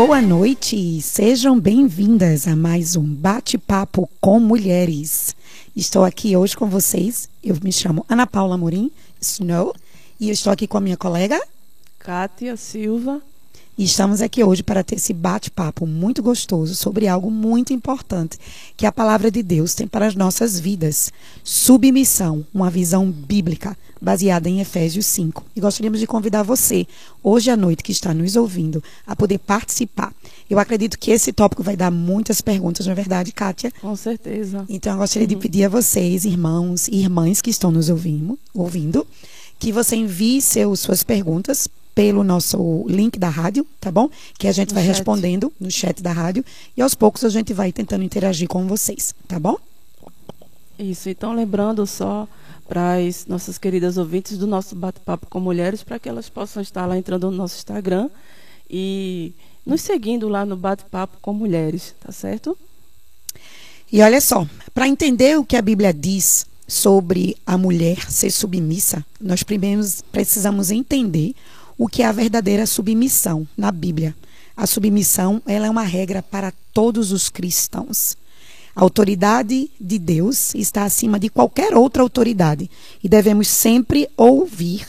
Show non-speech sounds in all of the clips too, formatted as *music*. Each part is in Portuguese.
Boa noite, sejam bem-vindas a mais um bate-papo com mulheres. Estou aqui hoje com vocês. Eu me chamo Ana Paula Morim Snow e eu estou aqui com a minha colega Kátia Silva. E estamos aqui hoje para ter esse bate-papo muito gostoso sobre algo muito importante que a palavra de Deus tem para as nossas vidas. Submissão, uma visão bíblica baseada em Efésios 5. E gostaríamos de convidar você, hoje à noite, que está nos ouvindo, a poder participar. Eu acredito que esse tópico vai dar muitas perguntas, não é verdade, Kátia? Com certeza. Então, eu gostaria uhum. de pedir a vocês, irmãos e irmãs que estão nos ouvindo, ouvindo que você envie seus, suas perguntas pelo nosso link da rádio, tá bom? Que a gente no vai chat. respondendo no chat da rádio e aos poucos a gente vai tentando interagir com vocês, tá bom? Isso, então lembrando só para as nossas queridas ouvintes do nosso bate-papo com mulheres, para que elas possam estar lá entrando no nosso Instagram e nos seguindo lá no bate-papo com mulheres, tá certo? E olha só, para entender o que a Bíblia diz sobre a mulher ser submissa, nós primeiro precisamos entender o que é a verdadeira submissão na Bíblia. A submissão ela é uma regra para todos os cristãos. A autoridade de Deus está acima de qualquer outra autoridade e devemos sempre ouvir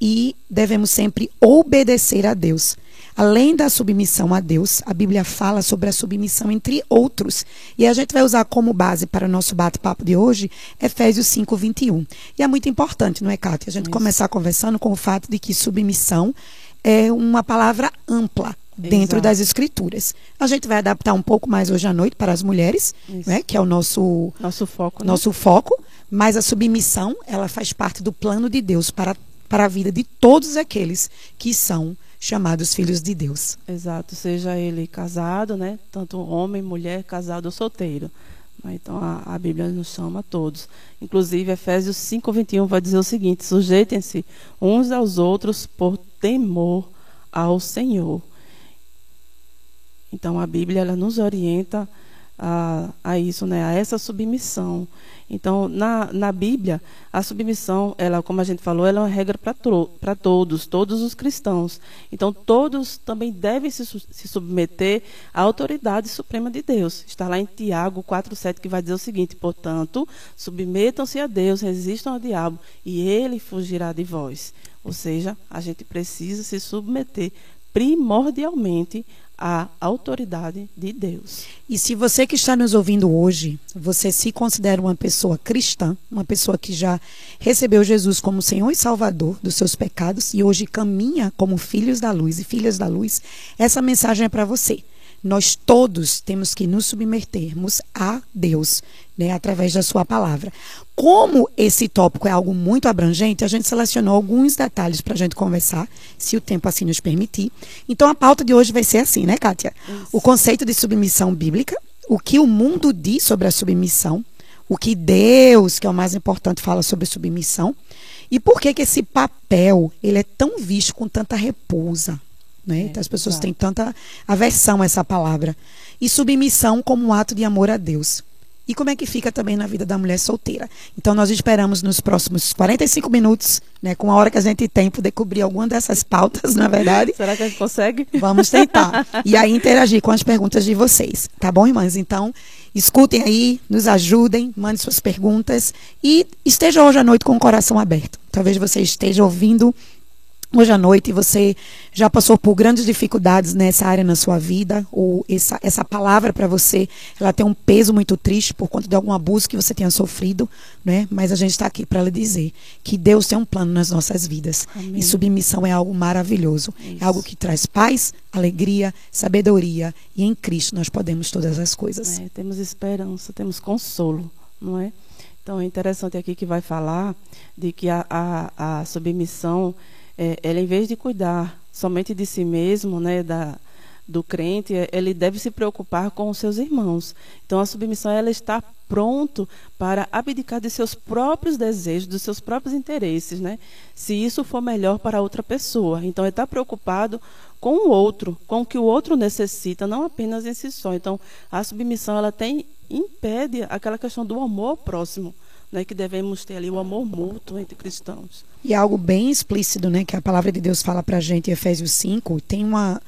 e devemos sempre obedecer a Deus. Além da submissão a Deus, a Bíblia fala sobre a submissão entre outros. E a gente vai usar como base para o nosso bate-papo de hoje Efésios 5, 21. E é muito importante, não é, Kátia? A gente Isso. começar conversando com o fato de que submissão é uma palavra ampla dentro Exato. das escrituras. A gente vai adaptar um pouco mais hoje à noite para as mulheres, né, que é o nosso nosso foco, né? nosso foco, mas a submissão, ela faz parte do plano de Deus para para a vida de todos aqueles que são chamados filhos de Deus. Exato, seja ele casado, né? Tanto homem, mulher, casado ou solteiro. Então a, a Bíblia nos chama a todos. Inclusive, Efésios 5,21 vai dizer o seguinte: sujeitem-se uns aos outros por temor ao Senhor. Então a Bíblia ela nos orienta a, a isso, né? a essa submissão. Então, na, na Bíblia, a submissão, ela, como a gente falou, ela é uma regra para todos, todos os cristãos. Então, todos também devem se, se submeter à autoridade suprema de Deus. Está lá em Tiago 4,7 que vai dizer o seguinte: portanto, submetam-se a Deus, resistam ao diabo, e ele fugirá de vós. Ou seja, a gente precisa se submeter primordialmente a autoridade de Deus. E se você que está nos ouvindo hoje, você se considera uma pessoa cristã, uma pessoa que já recebeu Jesus como Senhor e Salvador dos seus pecados e hoje caminha como filhos da luz e filhas da luz, essa mensagem é para você. Nós todos temos que nos submetermos a Deus, né, através da sua palavra. Como esse tópico é algo muito abrangente, a gente selecionou alguns detalhes para a gente conversar, se o tempo assim nos permitir. Então a pauta de hoje vai ser assim, né, Kátia? Isso. O conceito de submissão bíblica, o que o mundo diz sobre a submissão, o que Deus, que é o mais importante, fala sobre submissão, e por que, que esse papel ele é tão visto com tanta repousa. Né? É, então, as pessoas têm tanta aversão a essa palavra. E submissão como um ato de amor a Deus. E como é que fica também na vida da mulher solteira. Então, nós esperamos nos próximos 45 minutos, né, com a hora que a gente tem, poder cobrir alguma dessas pautas, na é verdade. *laughs* Será que a gente consegue? Vamos tentar. *laughs* E aí, interagir com as perguntas de vocês. Tá bom, irmãs? Então, escutem aí, nos ajudem, mandem suas perguntas e esteja hoje à noite com o coração aberto. Talvez você esteja ouvindo hoje à noite você já passou por grandes dificuldades nessa área na sua vida, ou essa, essa palavra para você, ela tem um peso muito triste por conta de algum abuso que você tenha sofrido, né? mas a gente está aqui para lhe dizer que Deus tem um plano nas nossas vidas. Amém. E submissão é algo maravilhoso. Isso. É algo que traz paz, alegria, sabedoria, e em Cristo nós podemos todas as coisas. É, temos esperança, temos consolo, não é? Então é interessante aqui que vai falar de que a, a, a submissão é, ela em vez de cuidar somente de si mesmo, né, da, do crente, é, ele deve se preocupar com os seus irmãos. Então a submissão ela está pronto para abdicar de seus próprios desejos, dos seus próprios interesses, né? Se isso for melhor para outra pessoa. Então ele está preocupado com o outro, com o que o outro necessita, não apenas em si só. Então a submissão ela tem impede aquela questão do amor próximo né, que devemos ter ali o amor mútuo entre cristãos. E algo bem explícito, né, que a palavra de Deus fala para a gente em Efésios 5, tem uma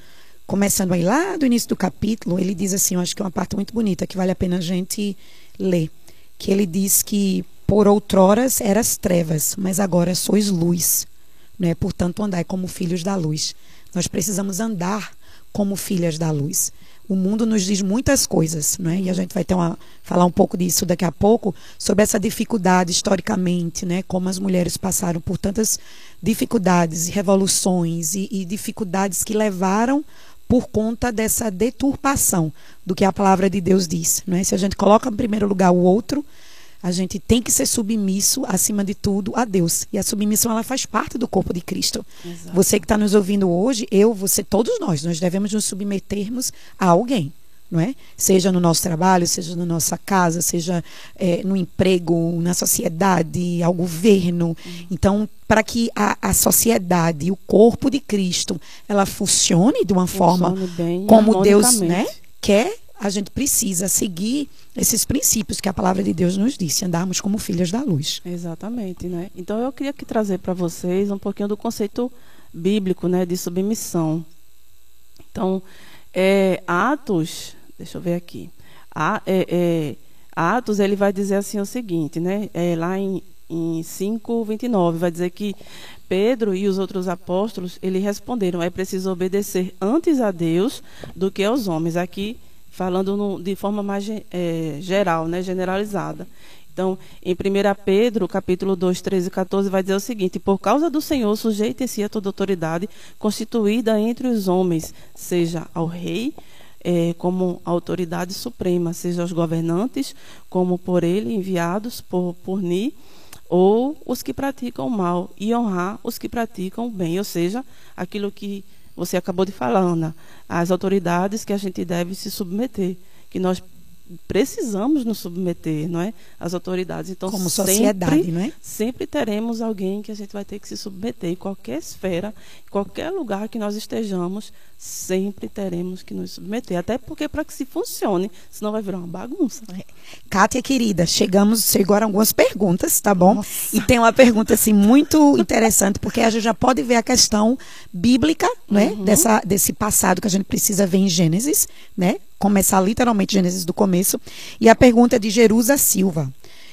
começando aí lá do início do capítulo, ele diz assim, eu acho que é uma parte muito bonita, que vale a pena a gente ler, que ele diz que por outroras eras trevas, mas agora sois luz, né? Portanto, andai como filhos da luz. Nós precisamos andar como filhas da luz. O mundo nos diz muitas coisas, né? E a gente vai ter uma, falar um pouco disso daqui a pouco sobre essa dificuldade historicamente, né? Como as mulheres passaram por tantas dificuldades, revoluções e, e dificuldades que levaram por conta dessa deturpação do que a palavra de Deus diz, não é? Se a gente coloca em primeiro lugar o outro, a gente tem que ser submisso, acima de tudo, a Deus. E a submissão, ela faz parte do corpo de Cristo. Exato. Você que está nos ouvindo hoje, eu, você, todos nós, nós devemos nos submetermos a alguém. Não é? Seja no nosso trabalho, seja na nossa casa, seja é, no emprego, na sociedade, ao governo. Uhum. Então, para que a, a sociedade, o corpo de Cristo, ela funcione de uma funcione forma como Deus né, quer, a gente precisa seguir esses princípios que a palavra de Deus nos disse, andarmos como filhas da luz. Exatamente, né? Então eu queria aqui trazer para vocês um pouquinho do conceito bíblico, né, de submissão. Então, é, Atos, deixa eu ver aqui. A, é, é, Atos ele vai dizer assim o seguinte, né? É, lá em, em 5:29 vai dizer que Pedro e os outros apóstolos ele responderam: é preciso obedecer antes a Deus do que aos homens. Aqui falando no, de forma mais é, geral, né, generalizada. Então, em 1 Pedro, capítulo 2, 13 e 14, vai dizer o seguinte: Por causa do Senhor, sujeite-se a toda autoridade constituída entre os homens, seja ao rei, é, como autoridade suprema, seja aos governantes, como por ele enviados por punir ou os que praticam o mal, e honrar os que praticam o bem, ou seja, aquilo que você acabou de falar, Ana, as autoridades que a gente deve se submeter, que nós precisamos nos submeter, não é? As autoridades. Então, como sociedade, sempre, não é? Sempre teremos alguém que a gente vai ter que se submeter. Em qualquer esfera, em qualquer lugar que nós estejamos, sempre teremos que nos submeter. Até porque para que se funcione, senão vai virar uma bagunça. É. Kátia, querida, chegamos, chegaram algumas perguntas, tá bom? Nossa. E tem uma pergunta assim muito interessante, porque a gente já pode ver a questão bíblica, né? Uhum. Dessa, desse passado que a gente precisa ver em Gênesis, né? Começar literalmente Gênesis do começo. E a pergunta é de Jerusa Silva.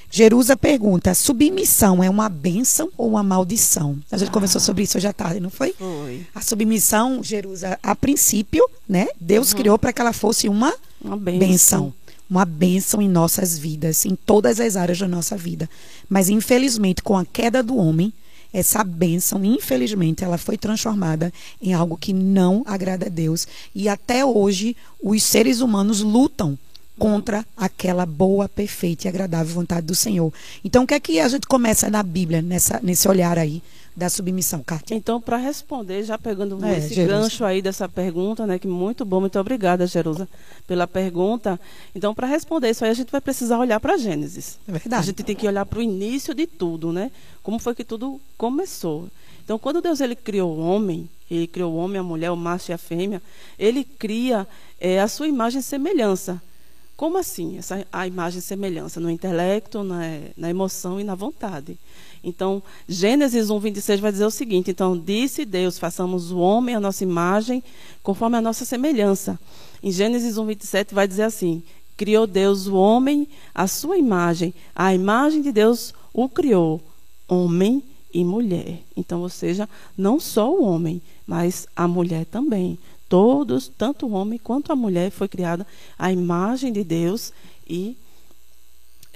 Jerusa pergunta: submissão é uma bênção ou uma maldição? A gente ah, conversou sobre isso hoje à tarde, não foi? Foi. A submissão, Jerusa, a princípio, né? Deus uhum. criou para que ela fosse uma, uma bênção. bênção. Uma bênção em nossas vidas, em todas as áreas da nossa vida. Mas, infelizmente, com a queda do homem, essa bênção, infelizmente, ela foi transformada em algo que não agrada a Deus. E até hoje, os seres humanos lutam contra aquela boa, perfeita e agradável vontade do Senhor. Então, o que é que a gente começa na Bíblia, nessa, nesse olhar aí da submissão, Kátia? Então, para responder, já pegando é, esse Jerusa. gancho aí dessa pergunta, né, que muito bom, muito obrigada, Jerusa, pela pergunta. Então, para responder isso aí, a gente vai precisar olhar para Gênesis. É verdade. A gente tem que olhar para o início de tudo, né? Como foi que tudo começou. Então, quando Deus ele criou o homem, ele criou o homem, a mulher, o macho e a fêmea, ele cria é, a sua imagem e semelhança. Como assim? Essa, a imagem e semelhança no intelecto, na, na emoção e na vontade. Então, Gênesis 1, 26 vai dizer o seguinte: Então, disse Deus, façamos o homem a nossa imagem, conforme a nossa semelhança. Em Gênesis 1, 27 vai dizer assim: Criou Deus o homem à sua imagem, a imagem de Deus o criou, homem e mulher. Então, ou seja, não só o homem, mas a mulher também. Todos, tanto o homem quanto a mulher, foi criada à imagem de Deus e,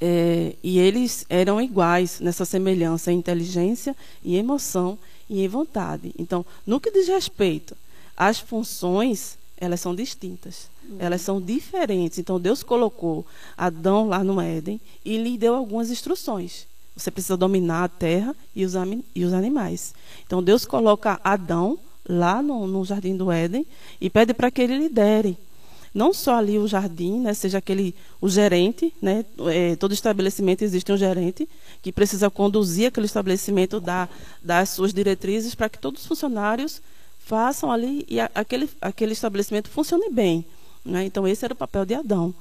é, e eles eram iguais nessa semelhança em inteligência, em emoção e em vontade. Então, no que diz respeito às funções, elas são distintas, uhum. elas são diferentes. Então, Deus colocou Adão lá no Éden e lhe deu algumas instruções. Você precisa dominar a terra e os, e os animais. Então, Deus coloca Adão lá no, no Jardim do Éden e pede para que ele lidere. Não só ali o jardim, né, seja aquele o gerente, né, é, todo estabelecimento existe um gerente que precisa conduzir aquele estabelecimento, dar, dar as suas diretrizes para que todos os funcionários façam ali e a, aquele, aquele estabelecimento funcione bem. Né? Então esse era o papel de Adão.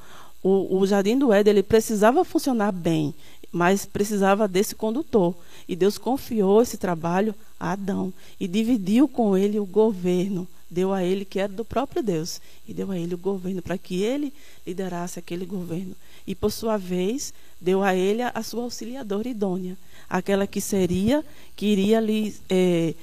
O, o jardim do Éden ele precisava funcionar bem, mas precisava desse condutor. E Deus confiou esse trabalho a Adão e dividiu com ele o governo deu a ele que era do próprio Deus e deu a ele o governo para que ele liderasse aquele governo. E por sua vez, deu a ele a sua auxiliadora idônea, aquela que seria, que iria lhe é,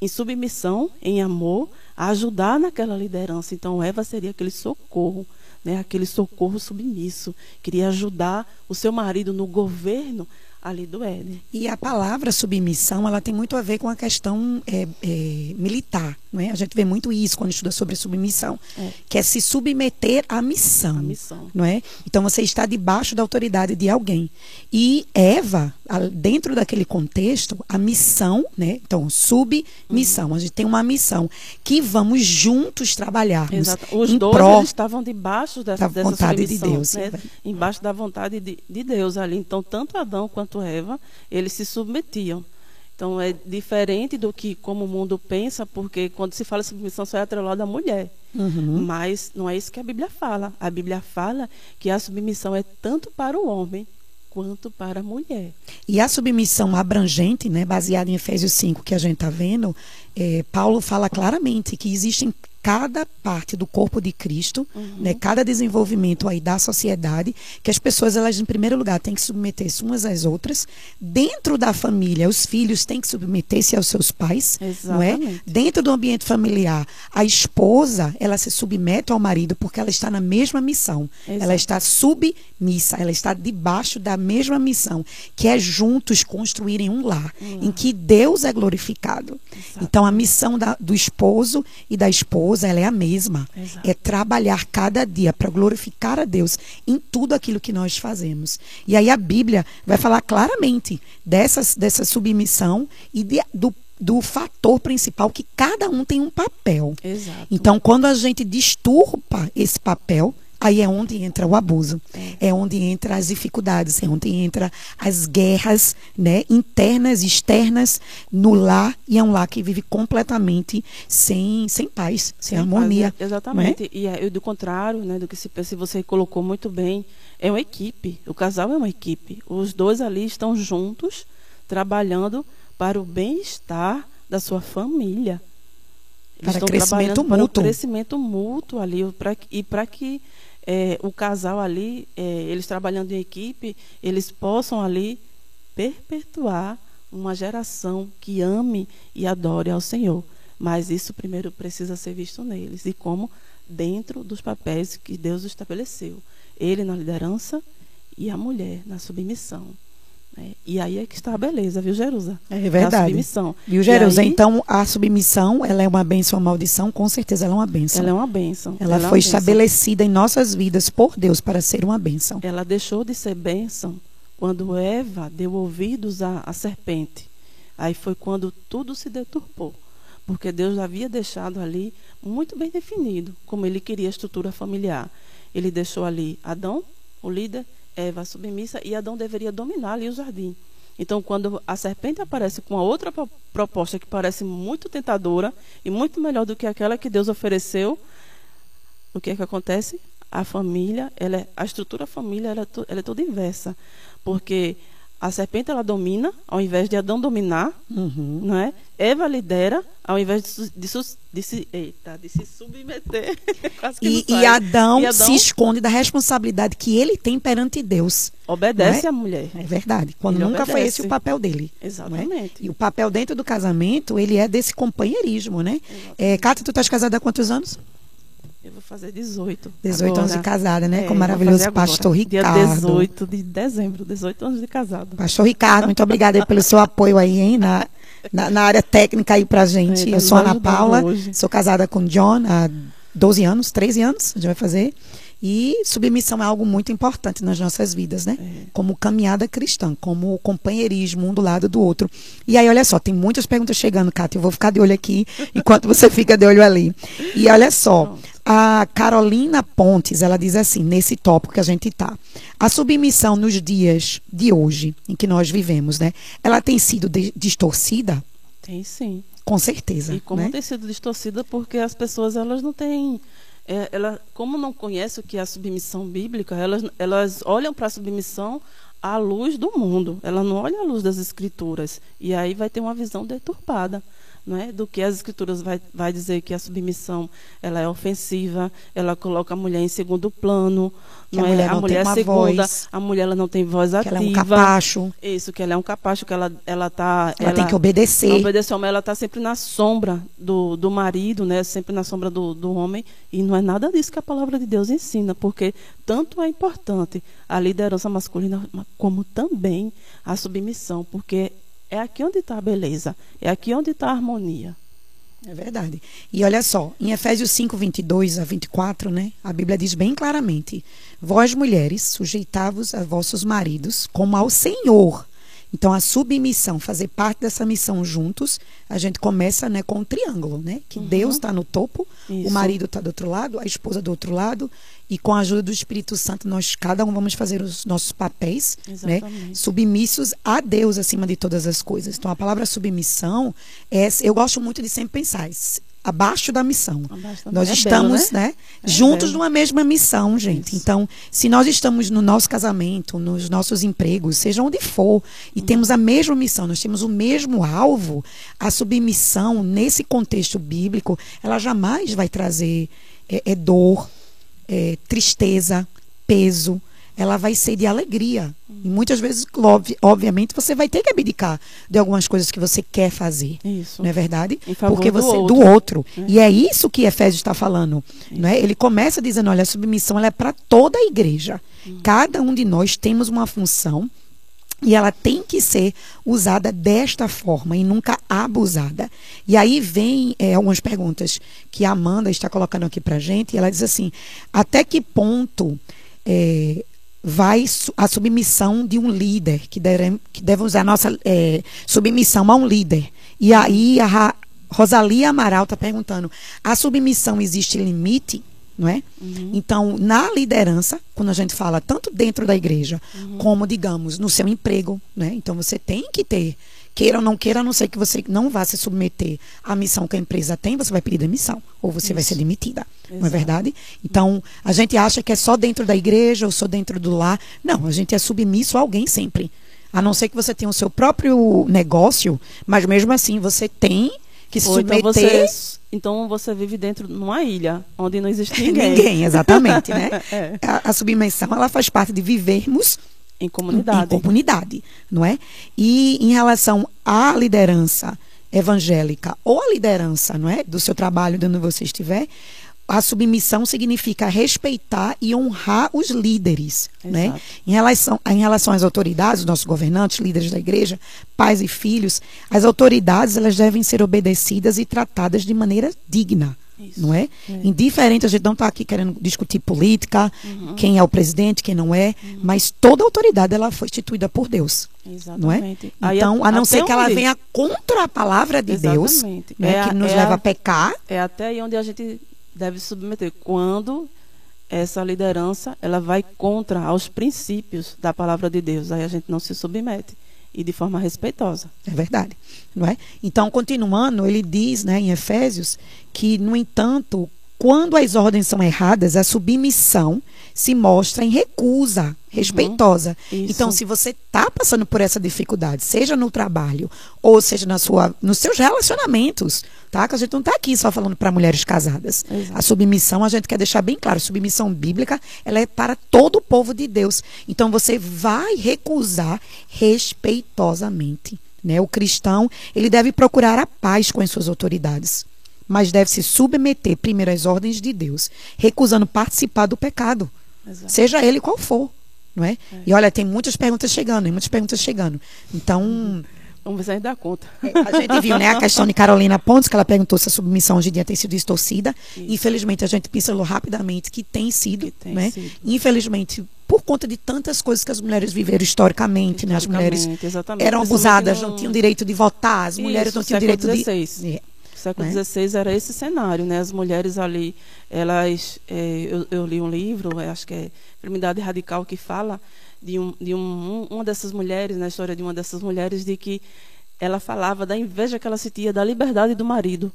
em submissão, em amor, ajudar naquela liderança. Então Eva seria aquele socorro, né, aquele socorro submisso, queria ajudar o seu marido no governo ali do Éden. E a palavra submissão, ela tem muito a ver com a questão é, é, militar, não é? A gente vê muito isso quando estuda sobre submissão, é. que é se submeter à missão, missão, não é? Então você está debaixo da autoridade de alguém. E Eva, dentro daquele contexto, a missão, né? Então submissão, uhum. a gente tem uma missão que vamos juntos trabalhar. Exato. Os dois pró estavam debaixo dessa, da vontade de Deus, né? embaixo da vontade de, de Deus ali. Então tanto Adão quanto quanto Eva, eles se submetiam. Então é diferente do que como o mundo pensa, porque quando se fala submissão só é atrelado à mulher. Uhum. Mas não é isso que a Bíblia fala. A Bíblia fala que a submissão é tanto para o homem quanto para a mulher. E a submissão abrangente, né, baseada em Efésios 5, que a gente está vendo, é, Paulo fala claramente que existem cada parte do corpo de Cristo, uhum. né, cada desenvolvimento aí da sociedade, que as pessoas elas em primeiro lugar têm que submeter-se umas às outras. Dentro da família, os filhos têm que submeter-se aos seus pais, Exatamente. não é? Dentro do ambiente familiar, a esposa, ela se submete ao marido porque ela está na mesma missão. Exato. Ela está submissa, ela está debaixo da mesma missão, que é juntos construírem um lar uhum. em que Deus é glorificado. Exato. Então a missão da, do esposo e da esposa esposa, ela é a mesma. Exato. É trabalhar cada dia para glorificar a Deus em tudo aquilo que nós fazemos. E aí a Bíblia vai falar claramente dessas, dessa submissão e de, do do fator principal que cada um tem um papel. Exato. Então, quando a gente disturba esse papel, Aí é onde entra o abuso, é. é onde entra as dificuldades, é onde entra as guerras, né, internas e externas no lar e é um lar que vive completamente sem, sem paz, sem, sem harmonia. Paz, exatamente. Né? E é, do contrário, né, do que se pensa, você colocou muito bem, é uma equipe. O casal é uma equipe. Os dois ali estão juntos trabalhando para o bem-estar da sua família. Eles para crescimento mútuo. Para o crescimento mútuo ali pra, e para que é, o casal ali, é, eles trabalhando em equipe, eles possam ali perpetuar uma geração que ame e adore ao Senhor. Mas isso primeiro precisa ser visto neles e como dentro dos papéis que Deus estabeleceu. Ele na liderança e a mulher na submissão. É, e aí é que está a beleza, viu, Jerusa? É verdade. É a submissão. Viu, Jerusa? Aí, então, a submissão, ela é uma bênção ou maldição? Com certeza ela é uma bênção. Ela é uma bênção. Ela, ela foi é estabelecida em nossas vidas por Deus para ser uma bênção. Ela deixou de ser bênção quando Eva deu ouvidos à, à serpente. Aí foi quando tudo se deturpou. Porque Deus havia deixado ali muito bem definido como ele queria a estrutura familiar. Ele deixou ali Adão, o líder, Eva submissa e Adão deveria dominar ali o jardim. Então, quando a serpente aparece com a outra proposta que parece muito tentadora e muito melhor do que aquela que Deus ofereceu, o que é que acontece? A família, ela é, a estrutura família, ela é, ela é toda inversa, porque a serpente ela domina, ao invés de Adão dominar, uhum. não é? Eva lidera, ao invés de, de, de, se, eita, de se submeter. *laughs* e, e, Adão e, Adão se esconde da responsabilidade que ele tem perante Deus. Obedece é? a mulher. É verdade. Quando ele nunca obedece. foi esse o papel dele. É? Exatamente. É? E o papel dentro do casamento, ele é desse companheirismo, né? É, Cátia, tu estás casada há quantos anos? Eu vou fazer 18. 18 agora. anos de casada, né? É, Com o maravilhoso pastor Ricardo. Dia 18 de dezembro, 18 anos de casado. Pastor Ricardo, muito obrigada pelo seu apoio aí, hein, na, na, na, área técnica aí pra gente. É, eu sou Ana Paula, sou casada com John há 12 anos, 13 anos, a gente vai fazer. E submissão é algo muito importante nas nossas vidas, né? É. Como caminhada cristã, como companheirismo um do lado do outro. E aí, olha só, tem muitas perguntas chegando, Cátia. Eu vou ficar de olho aqui *laughs* enquanto você fica de olho ali. E olha só, a Carolina Pontes, ela diz assim, nesse tópico que a gente está. A submissão nos dias de hoje, em que nós vivemos, né? Ela tem sido distorcida? Tem sim. Com certeza. E como né? tem sido distorcida porque as pessoas elas não têm é, ela, como não conhece o que é a submissão bíblica, elas, elas olham para a submissão à luz do mundo. Ela não olha à luz das escrituras. E aí vai ter uma visão deturpada. Não é? do que as escrituras vai, vai dizer que a submissão ela é ofensiva, ela coloca a mulher em segundo plano, não a é? mulher a não mulher tem uma segunda, voz. a mulher ela não tem voz Que ativa. ela é um capacho. Isso, que ela é um capacho, que ela ela tá Ela, tem que obedecer. não obedece ao ela está sempre na sombra do, do marido, né? sempre na sombra do, do homem. E não é nada disso que a palavra de Deus ensina, porque tanto é importante a liderança masculina, ma- como também a submissão, porque é aqui onde está a beleza, é aqui onde está a harmonia. É verdade. E olha só, em Efésios 5, 22 a 24, né? A Bíblia diz bem claramente: Vós, mulheres, sujeitai-vos a vossos maridos como ao Senhor. Então, a submissão, fazer parte dessa missão juntos, a gente começa né, com um triângulo, né? Que Deus está no topo, o Isso. marido está do outro lado, a esposa do outro lado, e com a ajuda do Espírito Santo, nós cada um vamos fazer os nossos papéis, né? Submissos a Deus acima de todas as coisas. Então a palavra submissão é, eu gosto muito de sempre pensar abaixo da missão. Abaixo da- Nós é estamos, belo, né, É juntos belo. numa mesma missão, gente. Isso. Então, se nós estamos no nosso casamento, nos nossos empregos, seja onde for, Uhum. e temos a mesma missão, nós temos o mesmo alvo, a submissão nesse contexto bíblico, ela jamais vai trazer é, é dor, é, tristeza, peso. Ela vai ser de alegria. E muitas vezes, obvi- obviamente, você vai ter que abdicar de algumas coisas que você quer fazer. Isso. Não é verdade? Porque do você outro. do outro. É. E é isso que Efésios está falando. Não é? Ele começa dizendo: olha, a submissão ela é para toda a igreja. Uhum. Cada um de nós temos uma função. E ela tem que ser usada desta forma e nunca abusada. E aí vem é, algumas perguntas que a Amanda está colocando aqui pra gente. E ela diz assim: até que ponto é, vai a submissão de um líder, que deve, que deve usar a nossa é, submissão a um líder? E aí a Rosalia Amaral está perguntando: a submissão existe limite? Não é? Então, na liderança, quando a gente fala tanto dentro da igreja, como, digamos, no seu emprego, né? Então, você tem que ter, queira ou não queira, a não ser que você não vá se submeter à missão que a empresa tem, você vai pedir demissão, ou você vai Isso. ser demitida. Não é Exato. verdade? Então, a gente acha que é só dentro da igreja ou só dentro do lar. Não, a gente é submisso a alguém sempre. A não ser que você tenha o seu próprio negócio, mas mesmo assim você tem que se Ou então submeter. você, então você vive dentro de uma ilha onde não existe *laughs* ninguém. Ninguém, exatamente, né? *laughs* É. A, a submissão, ela faz parte de vivermos Em em comunidade. comunidade, não é? E em relação à liderança evangélica ou à liderança, não é, do seu trabalho, de onde você estiver, a submissão significa respeitar e honrar os líderes, né? Exato. Em relação, em relação às autoridades, os nossos governantes, líderes da igreja, pais e filhos, as autoridades elas devem ser obedecidas e tratadas de maneira digna, Isso. não é? É. Indiferente, a gente não está aqui querendo discutir política, Uhum. quem é o presidente, quem não é, mas toda autoridade ela foi instituída por Deus, não é? Exatamente. Então, a não até ser que ela onde- venha contra a palavra de Deus, Exatamente. né, É a- que nos é leva a- a pecar, É até aí onde a gente deve submeter. Quando essa liderança ela vai contra aos princípios da palavra de Deus, aí a gente não se submete e de forma respeitosa. É verdade, não é? Então, continuando, ele diz, né, em Efésios, que no entanto, quando as ordens são erradas, a submissão se mostra em recusa, respeitosa. Isso. Então, se você está passando por essa dificuldade, seja no trabalho ou seja na sua, nos seus relacionamentos, tá? Que a gente não está aqui só falando para mulheres casadas. Exato. A submissão, a gente quer deixar bem claro, submissão bíblica, ela é para todo o povo de Deus. Então você vai recusar respeitosamente, né? O cristão, ele deve procurar a paz com as suas autoridades, mas deve se submeter primeiro às ordens de Deus, recusando participar do pecado, Exato. seja ele qual for, não é? E olha, tem muitas perguntas chegando, tem muitas perguntas chegando. Então, Vamos ver se a gente dá conta. a gente viu, né, a *laughs* questão de Carolina Pontes, que ela perguntou se a submissão hoje em dia tem sido distorcida. Isso. Infelizmente, a gente pincelou rapidamente que tem sido, Que tem né? sido. Infelizmente, por conta de tantas coisas que as mulheres viveram historicamente, né? As mulheres exatamente. eram abusadas, no- não tinham direito de votar, as mulheres Isso, não tinham direito de... XVI. É. O século né? XVI era esse cenário, né? As mulheres ali, elas, é, eu, eu li um livro, acho que é Feminidade Radical, que fala de, um, de um, uma dessas mulheres, na história de uma dessas mulheres, de que ela falava da inveja que ela sentia da liberdade do marido,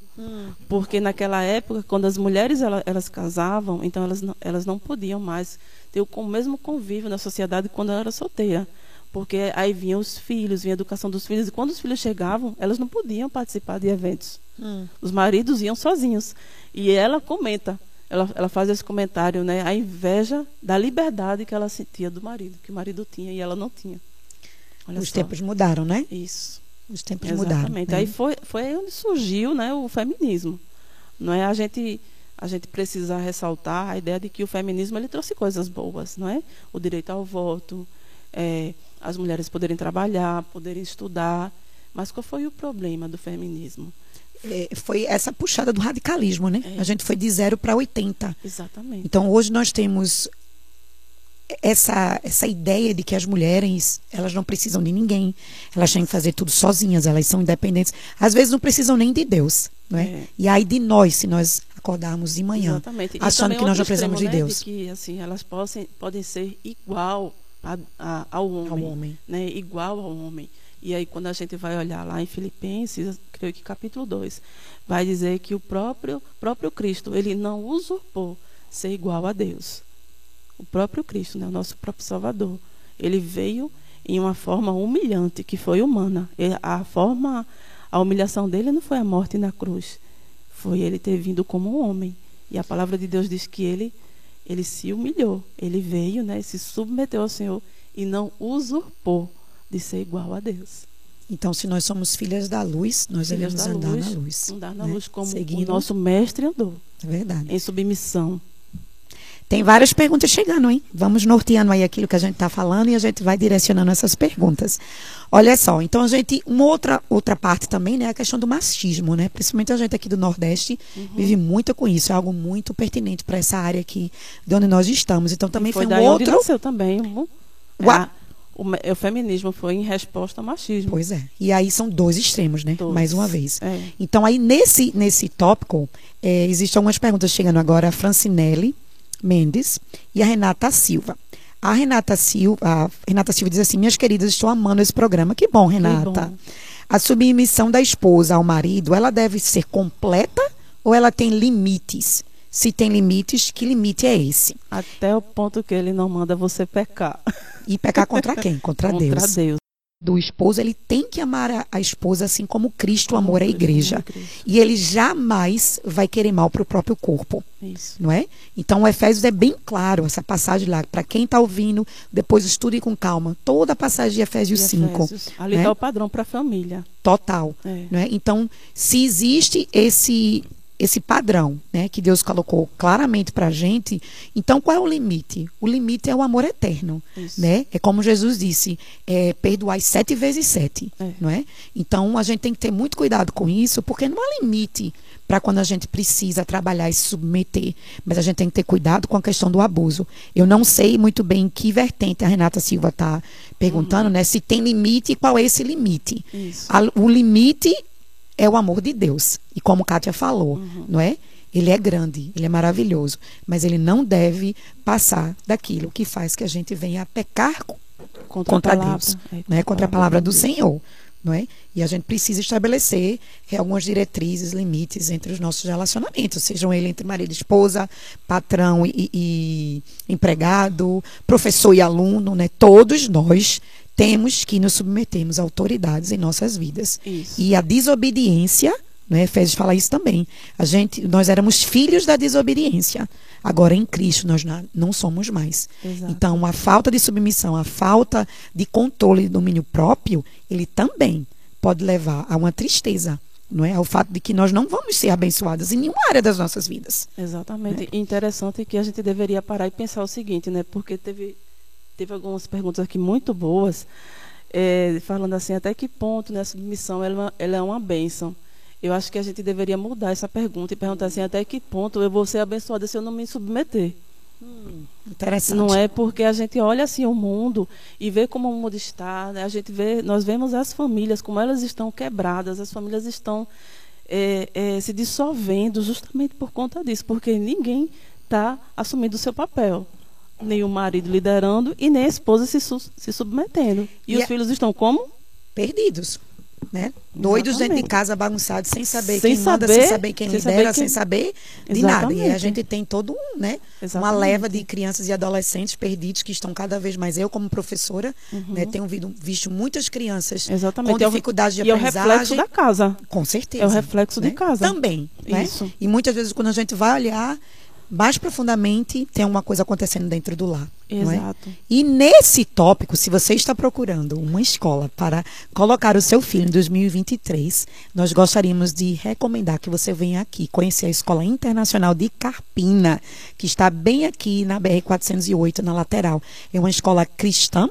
porque naquela época, quando as mulheres ela, elas casavam, então elas não, elas não podiam mais ter o mesmo convívio na sociedade quando ela era solteira. Porque aí vinham os filhos, vinha a educação dos filhos, e quando os filhos chegavam, elas não podiam participar de eventos. Hum. Os maridos iam sozinhos. E ela comenta, ela, ela faz esse comentário, né? A inveja da liberdade que ela sentia do marido, que o marido tinha e ela não tinha. Olha Os só. tempos mudaram, né? Isso. Os tempos Exatamente. mudaram. Né? Aí foi, foi aí onde surgiu né, o feminismo. Não é a gente a gente precisa ressaltar a ideia de que o feminismo ele trouxe coisas boas, não é? O direito ao voto, é, as mulheres poderem trabalhar, poderem estudar. Mas qual foi o problema do feminismo? É, foi essa puxada do radicalismo, né? É. A gente foi de zero para 80. Exatamente. Então hoje nós temos essa essa ideia de que as mulheres elas não precisam de ninguém, elas têm que fazer tudo sozinhas, elas são independentes. Às vezes não precisam nem de Deus, não é? é. E aí de nós, se nós acordarmos de manhã, Exatamente. achando que nós já precisamos extremo, de Deus, né? de que assim elas possam podem ser igual a, a, ao homem, ao homem, né? Igual ao homem. E aí quando a gente vai olhar lá em Filipenses, creio que capítulo 2, vai dizer que o próprio próprio Cristo, ele não usurpou ser igual a Deus o próprio Cristo, né, o nosso próprio Salvador. Ele veio em uma forma humilhante, que foi humana. a forma, a humilhação dele não foi a morte na cruz, foi ele ter vindo como um homem. E a palavra de Deus diz que ele, ele se humilhou, ele veio, né, se submeteu ao Senhor e não usurpou de ser igual a Deus. Então, se nós somos filhas da luz, nós filhas devemos andar luz, na luz. Andar na né? luz como Seguindo... o nosso mestre andou. É verdade. Em submissão. Tem várias perguntas chegando, hein? Vamos norteando aí aquilo que a gente está falando e a gente vai direcionando essas perguntas. Olha só, então a gente, uma outra, outra parte também, né, é a questão do machismo, né? Principalmente a gente aqui do Nordeste uhum. vive muito com isso, é algo muito pertinente para essa área aqui de onde nós estamos. Então também foi, foi um outro. Nasceu também. O, a, o, o, feminismo foi em resposta ao machismo. Pois é. E aí são dois extremos, né? Dois. Mais uma vez. É. Então aí nesse nesse tópico é, existem algumas perguntas chegando agora. A Francinelli Mendes e a Renata Silva. A Renata Silva, a Renata Silva diz assim: Minhas queridas, estou amando esse programa. Que bom, Renata. Que bom. A submissão da esposa ao marido, ela deve ser completa ou ela tem limites? Se tem limites, que limite é esse? Até o ponto que ele não manda você pecar. E pecar contra quem? Contra, *laughs* contra Deus. Deus do esposo, ele tem que amar a, a esposa assim como Cristo amou a igreja. E ele jamais vai querer mal para o próprio corpo. Isso. Não é? Então, o Efésios é bem claro, essa passagem lá. Para quem está ouvindo, depois estude com calma. Toda a passagem de Efésios, de Efésios. 5. Ali está né? o padrão para a família. Total. É. Né? Então, se existe esse esse padrão, né, que Deus colocou claramente para a gente. Então, qual é o limite? O limite é o amor eterno, Isso. né? É como Jesus disse, é, perdoai sete vezes sete, é. não é? Então, a gente tem que ter muito cuidado com isso, porque não há limite para quando a gente precisa trabalhar e se submeter, mas a gente tem que ter cuidado com a questão do abuso. Eu não sei muito bem em que vertente a Renata Silva está perguntando, uhum. né? Se tem limite e qual é esse limite. A, o limite é o amor de Deus. E como Kátia falou, uhum. não é? Ele é grande, ele é maravilhoso, mas ele não deve passar daquilo que faz que a gente venha a pecar contra, contra Deus, é, não é? Contra a palavra do Senhor, não é? E a gente precisa estabelecer algumas diretrizes, limites entre os nossos relacionamentos, sejam eles entre marido e esposa, patrão e, e empregado, professor e aluno, né? Todos nós temos que nos submetermos a autoridades em nossas vidas. Isso. E a desobediência, né, Efésios fala isso também. A gente, nós éramos filhos da desobediência. Agora em Cristo nós não somos mais. Exato. Então a falta de submissão, a falta de controle e domínio próprio, ele também pode levar a uma tristeza, não é? Ao fato de que nós não vamos ser abençoadas em nenhuma área das nossas vidas. Exatamente. Né? Interessante que a gente deveria parar e pensar o seguinte, né? Porque teve teve algumas perguntas aqui muito boas, é, falando assim, até que ponto nessa submissão ela, ela é uma bênção. Eu acho que a gente deveria mudar essa pergunta e perguntar assim, até que ponto eu vou ser abençoada se eu não me submeter. Hum, interessante. Não é porque a gente olha assim o mundo e vê como o mundo está, né? a gente vê, nós vemos as famílias como elas estão quebradas, as famílias estão é, é, se dissolvendo justamente por conta disso, porque ninguém está assumindo o seu papel nem o marido liderando e nem a esposa se, su se submetendo. E, e os é... filhos estão como? Perdidos. né? Doidos dentro de casa, bagunçados, sem saber Sem quem manda, saber- sem saber quem sem lidera, saber quem- sem saber de nada. E a Exatamente. gente tem todo um, né? Uma Exatamente. leva de crianças e adolescentes perdidos que estão cada vez mais. Eu, como professora, né, tenho visto, visto muitas crianças Uhum. Exatamente. com É dificuldade de e é o reflexo aprendizagem. da casa. Com certeza. É o reflexo de né? casa. Também. Né? Isso. E muitas vezes, quando a gente vai olhar mais profundamente, tem uma coisa acontecendo dentro do lar. é? Exato. E nesse tópico, se você está procurando uma escola para colocar o seu filho em 2023, nós gostaríamos de recomendar que você venha aqui conhecer a Escola Internacional de Carpina, que está bem aqui na BR 408, na lateral. É uma escola cristã,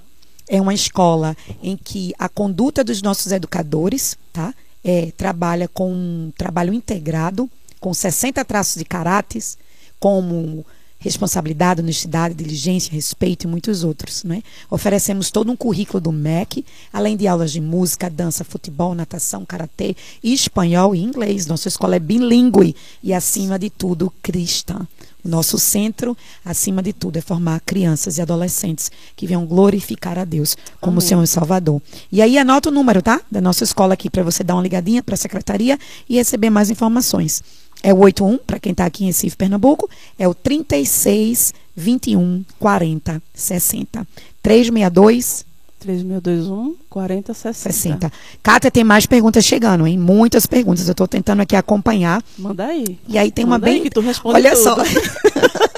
é uma escola em que a conduta dos nossos educadores, tá? É, trabalha com um trabalho integrado, com 60 traços de caráteres, como responsabilidade, honestidade, diligência, respeito e muitos outros. Né? Oferecemos todo um currículo do MEC, além de aulas de música, dança, futebol, natação, karatê, espanhol e inglês. Nossa escola é bilíngue e, acima de tudo, cristã. O nosso centro, acima de tudo, é formar crianças e adolescentes que venham glorificar a Deus como Amém. Senhor e Salvador. E aí anota o número, tá? Da nossa escola aqui para você dar uma ligadinha para a secretaria e receber mais informações. É o 81, para quem está aqui em Recife, Pernambuco, é o 36 21 40 60. 362 3021 40 60. 60. Kátia, tem mais perguntas chegando, hein? Muitas perguntas. Eu estou tentando aqui acompanhar. Manda aí. E aí tem uma Manda aí bem. que tu responde Olha tudo. só.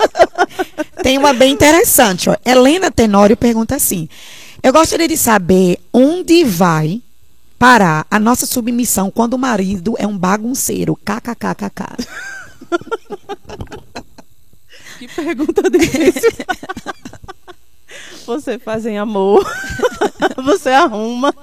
*laughs* tem uma bem interessante, ó. Helena Tenório pergunta assim: Eu gostaria de saber onde vai parar a nossa submissão quando o marido é um bagunceiro. KKKKK. *laughs* Que pergunta difícil. Você faz em amor. *laughs* Você arruma.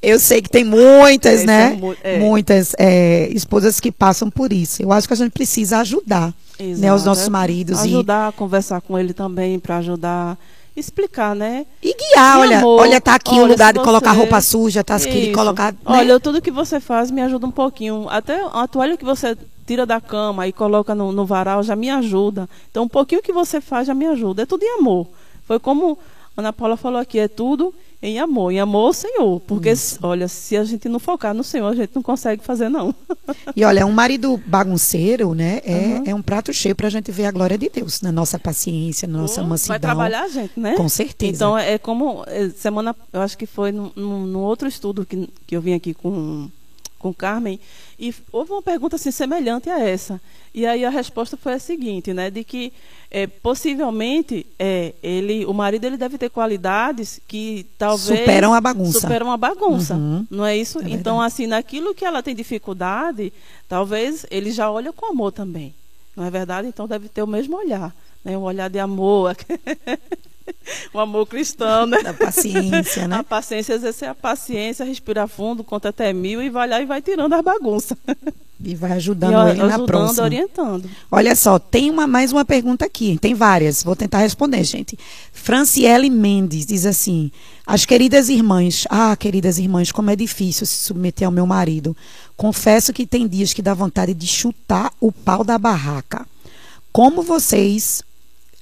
Eu sei que tem muitas, É, né? é. Muitas é, esposas que passam por isso. Eu acho que a gente precisa ajudar né, os nossos maridos e, Ajudar a conversar com ele também, para ajudar. Explicar, né? e guiar. Olha, amor, olha, tá aqui o olha, lugar se de colocar você- roupa suja, tá aqui de colocar. né? Olha, tudo que você faz me ajuda um pouquinho. Até a toalha que você tira da cama e coloca no, no varal já me ajuda. Então, um pouquinho que você faz já me ajuda. É tudo em amor. Foi como a Ana Paula falou aqui, é tudo em amor. Em amor ao Senhor. Porque, olha, se a gente não focar no Senhor, a gente não consegue fazer, não. E olha, um marido bagunceiro, né, é, Uhum. é um prato cheio pra gente ver a glória de Deus na nossa paciência, na nossa Vai mansidão. trabalhar a gente, né? Com certeza. Então, é como é, semana, eu acho que foi no outro estudo que, que eu vim aqui com com Carmen e houve uma pergunta assim semelhante a essa. E aí a resposta foi a seguinte, né, de que é, possivelmente é, ele, o marido ele deve ter qualidades que talvez Superam a bagunça. Superam a bagunça, Uhum. não é isso? É então assim, naquilo que ela tem dificuldade, talvez ele já olha com amor também. Não é verdade? Então deve ter o mesmo olhar, né? Um olhar de amor, *laughs* o *laughs* amor cristão, né? Da paciência, *laughs* A né? paciência, exercer a paciência, respirar fundo, conta até mil e vai lá e vai tirando as bagunças. E vai E ajudando ó, ele na ajudando, próxima. orientando. Olha só, tem uma, mais uma pergunta aqui. Tem várias. Vou tentar responder, gente. Franciele Mendes diz assim: As queridas irmãs, ah, queridas irmãs, como é difícil se submeter ao meu marido. Confesso que tem dias que dá vontade de chutar o pau da barraca. Como vocês.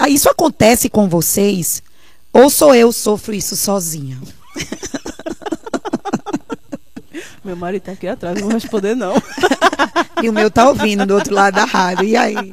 Ah, isso acontece com vocês? Ou sou eu sofro isso sozinha? *laughs* Meu marido está aqui atrás, não vou responder não. *laughs* E o meu tá ouvindo do outro lado da rádio. E aí?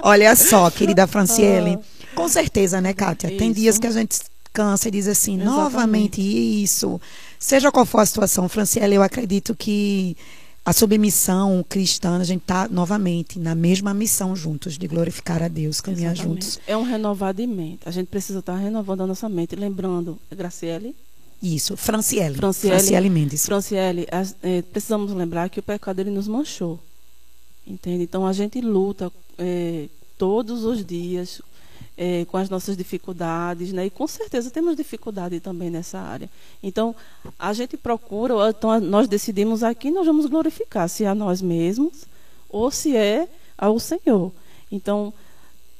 Olha só, querida Franciele. Com certeza, né, Kátia? Tem Ah. Isso. dias que a gente cansa e diz assim, Exatamente. novamente isso. Seja qual for a situação, Franciele, eu acredito que a submissão cristã, a gente tá novamente na mesma missão juntos, de glorificar a Deus, caminhar Exatamente. juntos. É um renovar de mente. A gente precisa estar renovando a nossa mente. Lembrando, Graciele, Isso, Franciele. Franciele. Mendes. Franciele, as- eh, precisamos lembrar que o pecado ele nos manchou. Entende? Então a gente luta eh, todos os dias eh, com as nossas dificuldades, né? E com certeza temos dificuldade também nessa área. Então a gente procura, então nós decidimos aqui, nós vamos glorificar se é a nós mesmos ou se é ao Senhor. Então,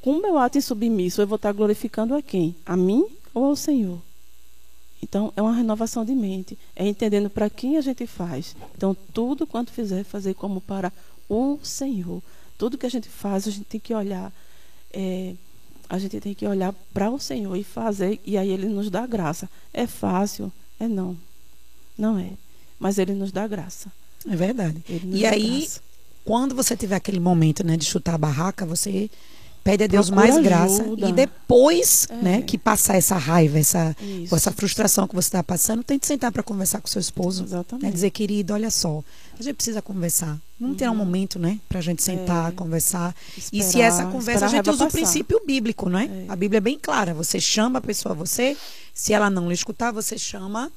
com meu ato insubmisso, eu vou estar glorificando a quem? A mim ou ao Senhor? Então, é uma renovação de mente. É entendendo para quem a gente faz. Então, tudo quanto fizer, fazer como para o Senhor. Tudo que a gente faz, a gente tem que olhar. é, a gente tem que olhar para o Senhor e fazer. E aí Ele nos dá graça. É fácil? É não. Não é. mas Ele nos dá graça. É verdade. E aí, graça. quando você tiver aquele momento né, de chutar a barraca, você pede a Deus Procura mais graça ajuda. e depois, é. né, que passar essa raiva, essa, essa frustração que você está passando, tente sentar para conversar com seu esposo, né, Exatamente. Né, dizer querido, olha só, a gente precisa conversar. Não uhum. terá um momento, né, para a gente sentar, é. conversar. Esperar, e se essa conversa a gente usa passar. o princípio bíblico, não é? é? A Bíblia é bem clara. Você chama a pessoa a você, se ela não lhe escutar, você chama,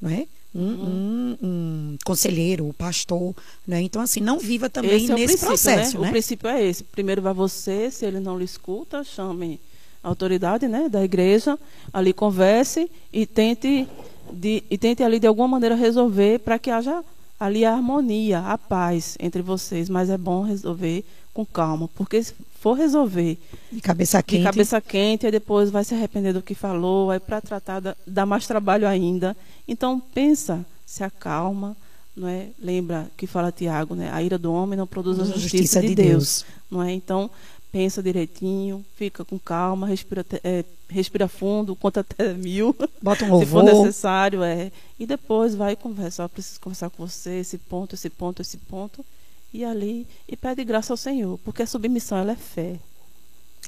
não é? Um, um, um conselheiro, um pastor, né? Então assim, não viva também esse nesse é processo, né? né? O princípio é esse. Primeiro vai você, se ele não lhe escuta, chame a autoridade, né, da igreja, ali converse e tente de, e tente ali de alguma maneira resolver para que haja ali a harmonia, a paz entre vocês, mas é bom resolver com calma, porque se for resolver de cabeça quente, de cabeça quente, aí depois vai se arrepender do que falou, aí para tratar dá, dá mais trabalho ainda. Então pensa, se acalma, não é? Lembra que fala Tiago, né? A ira do homem não produz a justiça, justiça de, de Deus, Deus, não é? Então pensa direitinho, fica com calma, respira, é, respira fundo, conta até mil, bota um louvor, *laughs* se for necessário, é. E depois vai conversar, preciso conversar com você, esse ponto, esse ponto, esse ponto e ali e pede graça ao Senhor, porque a submissão ela é fé.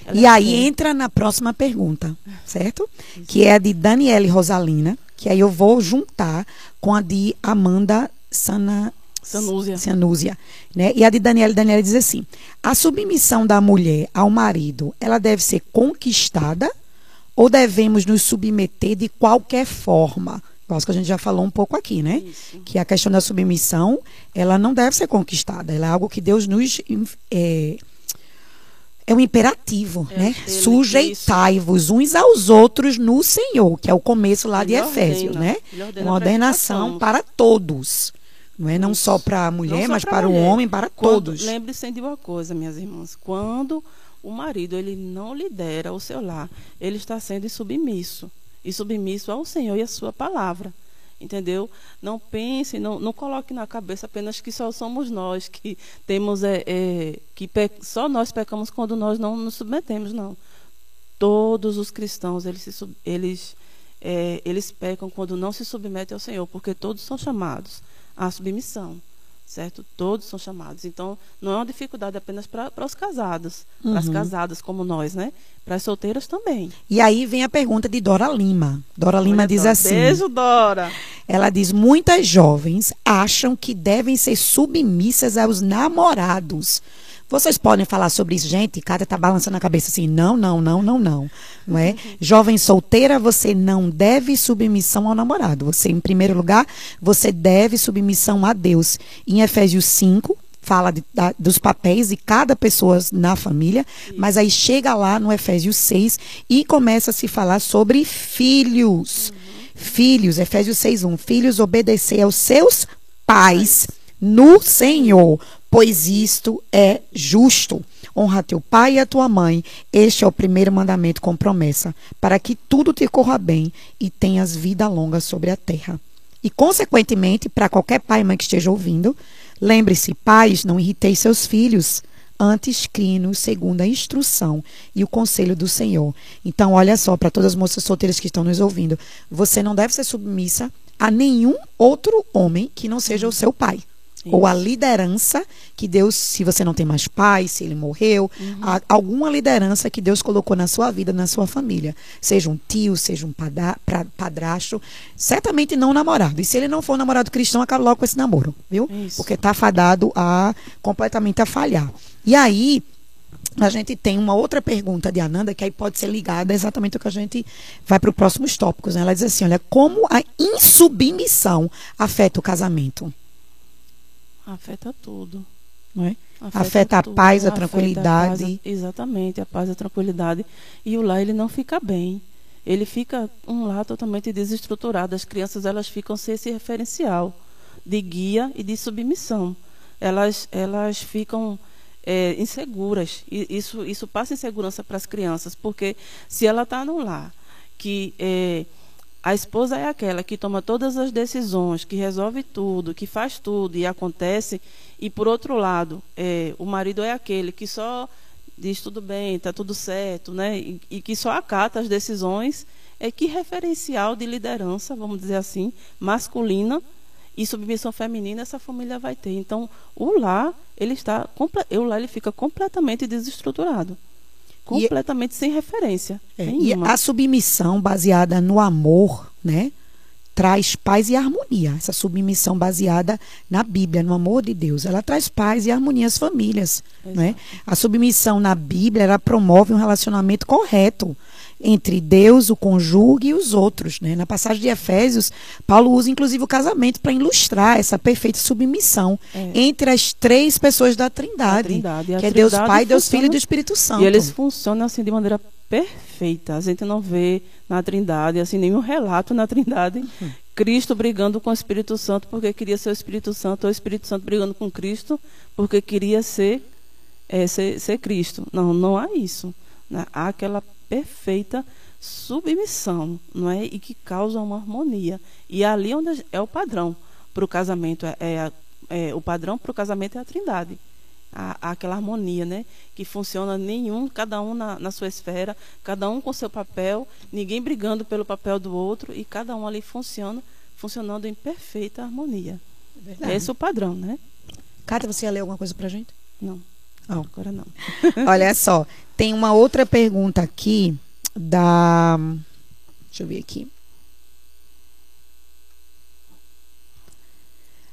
Ela e é aí fé. entra na próxima pergunta, *laughs* certo? Isso. Que é a de Daniele Rosalina, que aí eu vou juntar com a de Amanda Sana Sanúzia. Sanúzia, né? E a de Daniela, Daniela diz assim: a submissão da mulher ao marido, ela deve ser conquistada ou devemos nos submeter de qualquer forma? Que a gente já falou um pouco aqui, né? Isso. Que a questão da submissão, ela não deve ser conquistada. Ela é algo que Deus nos é, é um imperativo, é, né? Sujeitai-vos uns aos outros no Senhor, que é o começo lá de Efésios, né? Uma ordenação para todos. Não é não só para a mulher, mas para mulher. o homem, para Quando, todos. Lembre-se de uma coisa, minhas irmãs. Quando o marido ele não lidera o seu lar, ele está sendo submisso e submisso ao Senhor e à sua palavra. Entendeu? Não pense, não, não coloque na cabeça apenas que só somos nós que temos é, é que pe... só nós pecamos quando nós não nos submetemos, não. Todos os cristãos eles se, eles é, eles pecam quando não se submetem ao Senhor, porque todos são chamados à submissão certo? Todos são chamados. Então, não é uma dificuldade apenas para os casados, uhum. para as casadas como nós, né? Para as solteiras também. E aí vem a pergunta de Dora Lima. Dora Lima Olha, diz Dora. assim: Beijo, Dora. Ela diz: muitas jovens acham que devem ser submissas aos namorados vocês podem falar sobre isso, gente? Cada tá balançando a cabeça assim, não, não, não, não, não, não é? Jovem solteira, você não deve submissão ao namorado. Você, em primeiro lugar, você deve submissão a Deus. Em Efésios 5, fala de, da, dos papéis de cada pessoa na família, mas aí chega lá no Efésios 6 e começa a se falar sobre filhos. Uhum. Filhos, Efésios 6:1, filhos obedecer aos seus pais no Senhor, pois isto é justo. Honra teu pai e a tua mãe. Este é o primeiro mandamento com promessa, para que tudo te corra bem e tenhas vida longa sobre a terra. E, consequentemente, para qualquer pai e mãe que esteja ouvindo, lembre-se, pais, não irriteis seus filhos, antes criem-nos segundo a instrução e o conselho do Senhor. Então, olha só, para todas as moças solteiras que estão nos ouvindo, você não deve ser submissa a nenhum outro homem que não seja o seu pai. Isso. Ou a liderança que Deus, se você não tem mais pai, se ele morreu, uhum. a, alguma liderança que Deus colocou na sua vida, na sua família. Seja um tio, seja um padra, padrasto, certamente não namorado. E se ele não for um namorado cristão, acaba logo com esse namoro, viu? Isso. Porque está fadado a completamente a falhar. E aí, a gente tem uma outra pergunta de Ananda que aí pode ser ligada exatamente ao que a gente vai para os próximos tópicos. Né? Ela diz assim: olha, como a insubmissão afeta o casamento? Afeta tudo. Não é? Afeta, afeta a paz, a tranquilidade. A paz, exatamente, a paz, a tranquilidade. E o lar ele não fica bem. Ele fica um lar totalmente desestruturado. As crianças elas ficam sem esse referencial de guia e de submissão. Elas, elas ficam é, inseguras. E isso, isso passa insegurança para as crianças, porque se ela está num lar que é, a esposa é aquela que toma todas as decisões, que resolve tudo, que faz tudo e acontece. E por outro lado, é, o marido é aquele que só diz tudo bem, está tudo certo, né? E, e, que só acata as decisões. É que referencial de liderança, vamos dizer assim, masculina, e submissão feminina essa família vai ter. Então, o lar, ele está o lar ele fica completamente desestruturado. Completamente e, sem referência. É, e a submissão baseada no amor, né? Traz paz e harmonia. Essa submissão baseada na Bíblia, no amor de Deus, ela traz paz e harmonia às famílias. Né? A submissão na Bíblia, ela promove um relacionamento correto entre Deus, o cônjuge e os outros. Né? Na passagem de Efésios, Paulo usa inclusive o casamento para ilustrar essa perfeita submissão é. entre as três pessoas da Trindade, trindade. que é Trindade Deus Pai, Deus Filho e do Espírito Santo. E eles funcionam assim de maneira perfeita. A gente não vê na Trindade assim nenhum relato na Trindade uhum. *laughs* Cristo brigando com o Espírito Santo porque queria ser o Espírito Santo, ou o Espírito Santo brigando com Cristo porque queria ser, é, ser, ser Cristo. Não, não há isso. Né? Há aquela perfeita submissão, não é? E que causa uma harmonia. E é ali onde é o padrão para o casamento, é, é, é, o padrão para o casamento é a Trindade. A, aquela harmonia, né? Que funciona nenhum, cada um na, na, sua esfera, cada um com seu papel, ninguém brigando pelo papel do outro e cada um ali funciona, funcionando em perfeita harmonia. Verdade. Esse é o padrão, né? Cátia, você ia ler alguma coisa pra gente? Não. Oh. Agora não. *laughs* Olha só, tem uma outra pergunta aqui da. Deixa eu ver aqui.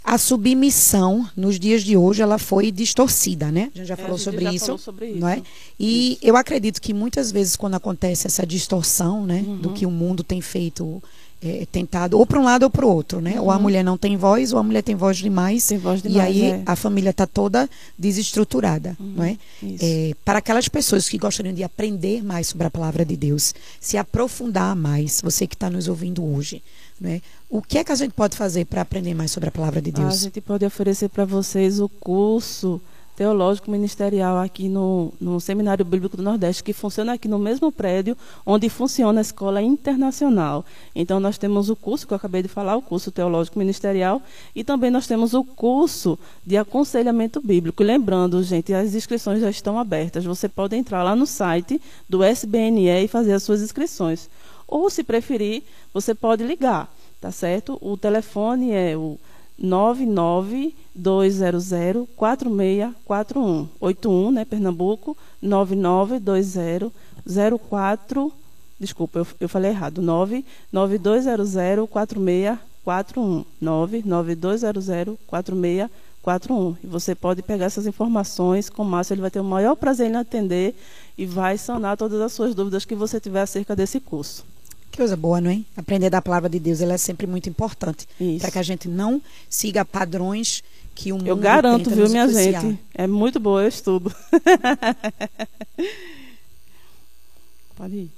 A submissão nos dias de hoje ela foi distorcida, né? A gente já, é, falou, gente sobre já isso, falou sobre isso, não é? E isso. eu acredito que muitas vezes quando acontece essa distorção, né, uhum. do que o mundo tem feito é, tentado ou para um lado ou para o outro, né? Uhum. Ou a uhum. mulher não tem voz, ou a mulher tem voz demais. Tem voz demais e aí é. a família está toda desestruturada, uhum. não é? é? Para aquelas pessoas que gostariam de aprender mais sobre a palavra de Deus, se aprofundar mais, você que está nos ouvindo hoje, né? O que é que a gente pode fazer para aprender mais sobre a palavra de Deus? A gente pode oferecer para vocês o curso teológico ministerial aqui no, no Seminário Bíblico do Nordeste, que funciona aqui no mesmo prédio onde funciona a Escola Internacional. Então, nós temos o curso que eu acabei de falar, o curso teológico ministerial, e também nós temos o curso de aconselhamento bíblico. lembrando, gente, as inscrições já estão abertas. Você pode entrar lá no site do SBNE e fazer as suas inscrições. Ou, se preferir, você pode ligar, tá certo? O telefone é o 99200 4641. 81, né, Pernambuco, 9920 04 Desculpa, eu, eu falei errado. 99200 4641. 99200 4641. E você pode pegar essas informações com o Márcio, ele vai ter o maior prazer em atender e vai sanar todas as suas dúvidas que você tiver acerca desse curso. Que coisa boa, não é? Aprender da palavra de Deus, ela é sempre muito importante. Para que a gente não siga padrões que o mundo Eu garanto, viu, minha gente? É muito boa, eu estudo. *laughs* Pode ir.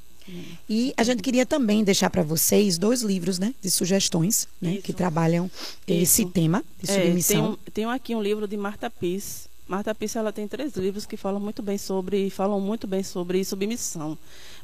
E a gente queria também deixar para vocês dois livros, né, de sugestões, né, que trabalham Isso. esse tema de submissão. É, tem, um, aqui um livro de Marta Piss. Marta Piss ela tem três livros que falam muito bem sobre, falam muito bem sobre submissão.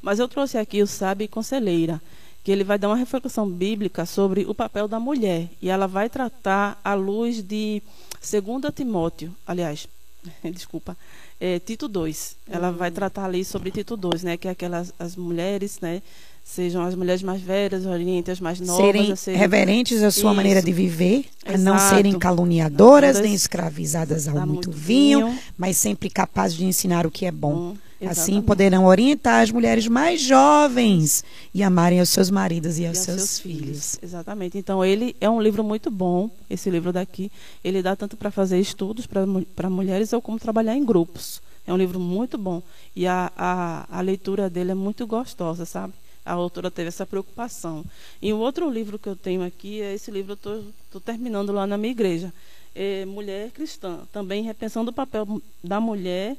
Mas eu trouxe aqui o Sabe Conselheira, que ele vai dar uma reflexão bíblica sobre o papel da mulher. E ela vai tratar à luz de 2 Timóteo, aliás, *laughs* desculpa, é, Tito 2. Ela vai tratar ali sobre Tito 2, né? Que é aquelas as mulheres, né? Sejam as mulheres mais velhas, orientem as mais novas. Serem, serem reverentes à sua Isso. maneira de viver, a não serem caluniadoras, nem escravizadas ao muito vinho, vinho, mas sempre capazes de ensinar o que é bom. Hum Exatamente. Assim poderão orientar as mulheres mais jovens e amarem aos seus maridos e aos, e seus, seus filhos. filhos. Exatamente. Então, ele é um livro muito bom, esse livro daqui. Ele dá tanto para fazer estudos para mulheres ou como trabalhar em grupos. É um livro muito bom. E a, a, a leitura dele é muito gostosa, sabe? A autora teve essa preocupação. E o outro livro que eu tenho aqui é esse livro eu estou terminando lá na minha igreja. É Mulher Cristã. Também repensando o papel da mulher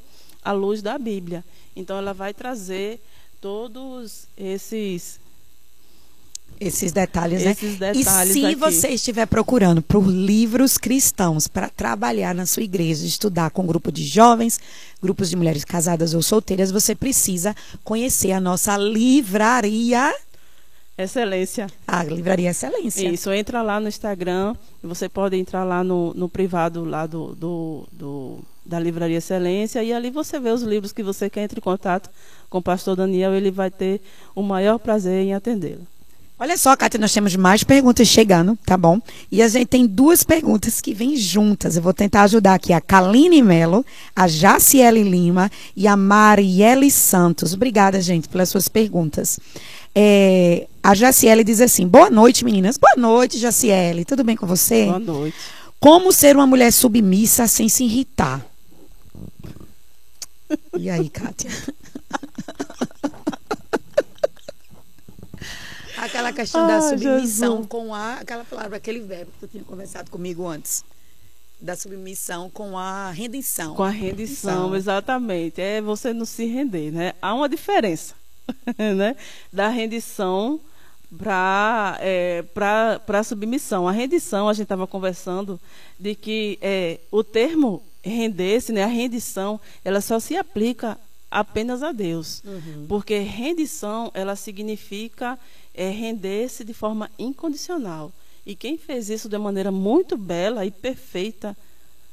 à luz da Bíblia. Então, ela vai trazer todos esses esses detalhes, né? Esses né? Detalhes e se aqui. você estiver procurando por livros cristãos para trabalhar na sua igreja, estudar com um grupo de jovens, grupos de mulheres casadas ou solteiras, você precisa conhecer a nossa livraria Excelência. A livraria Excelência. Isso, entra lá no Instagram, você pode entrar lá no, no privado lá do, do, do da Livraria Excelência e ali você vê os livros que você quer entre em contato com o pastor Daniel, ele vai ter o maior prazer em atendê-lo. Olha só, Cátia, nós temos mais perguntas chegando, tá bom? E a gente tem duas perguntas que vêm juntas. Eu vou tentar ajudar aqui a Kaline Melo, a Jaciele Lima e a Marielle Santos. Obrigada, gente, pelas suas perguntas. É, a Jaciele diz assim: Boa noite, meninas. Boa noite, Jaciele. Tudo bem com você? Boa noite. Como ser uma mulher submissa sem se irritar? E aí, Kátia? Aquela questão da submissão Jesus. com a. Aquela palavra, aquele verbo que tu tinha conversado comigo antes. Da submissão com a rendição. Com a rendição, exatamente. É você não se render, né? Há uma diferença, *laughs* né? Da rendição para é, para submissão. A rendição, a gente estava conversando de que é, o termo render-se, né, a rendição, ela só se aplica apenas a Deus. Uhum. Porque rendição, ela significa é render-se de forma incondicional. E quem fez isso de maneira muito bela e perfeita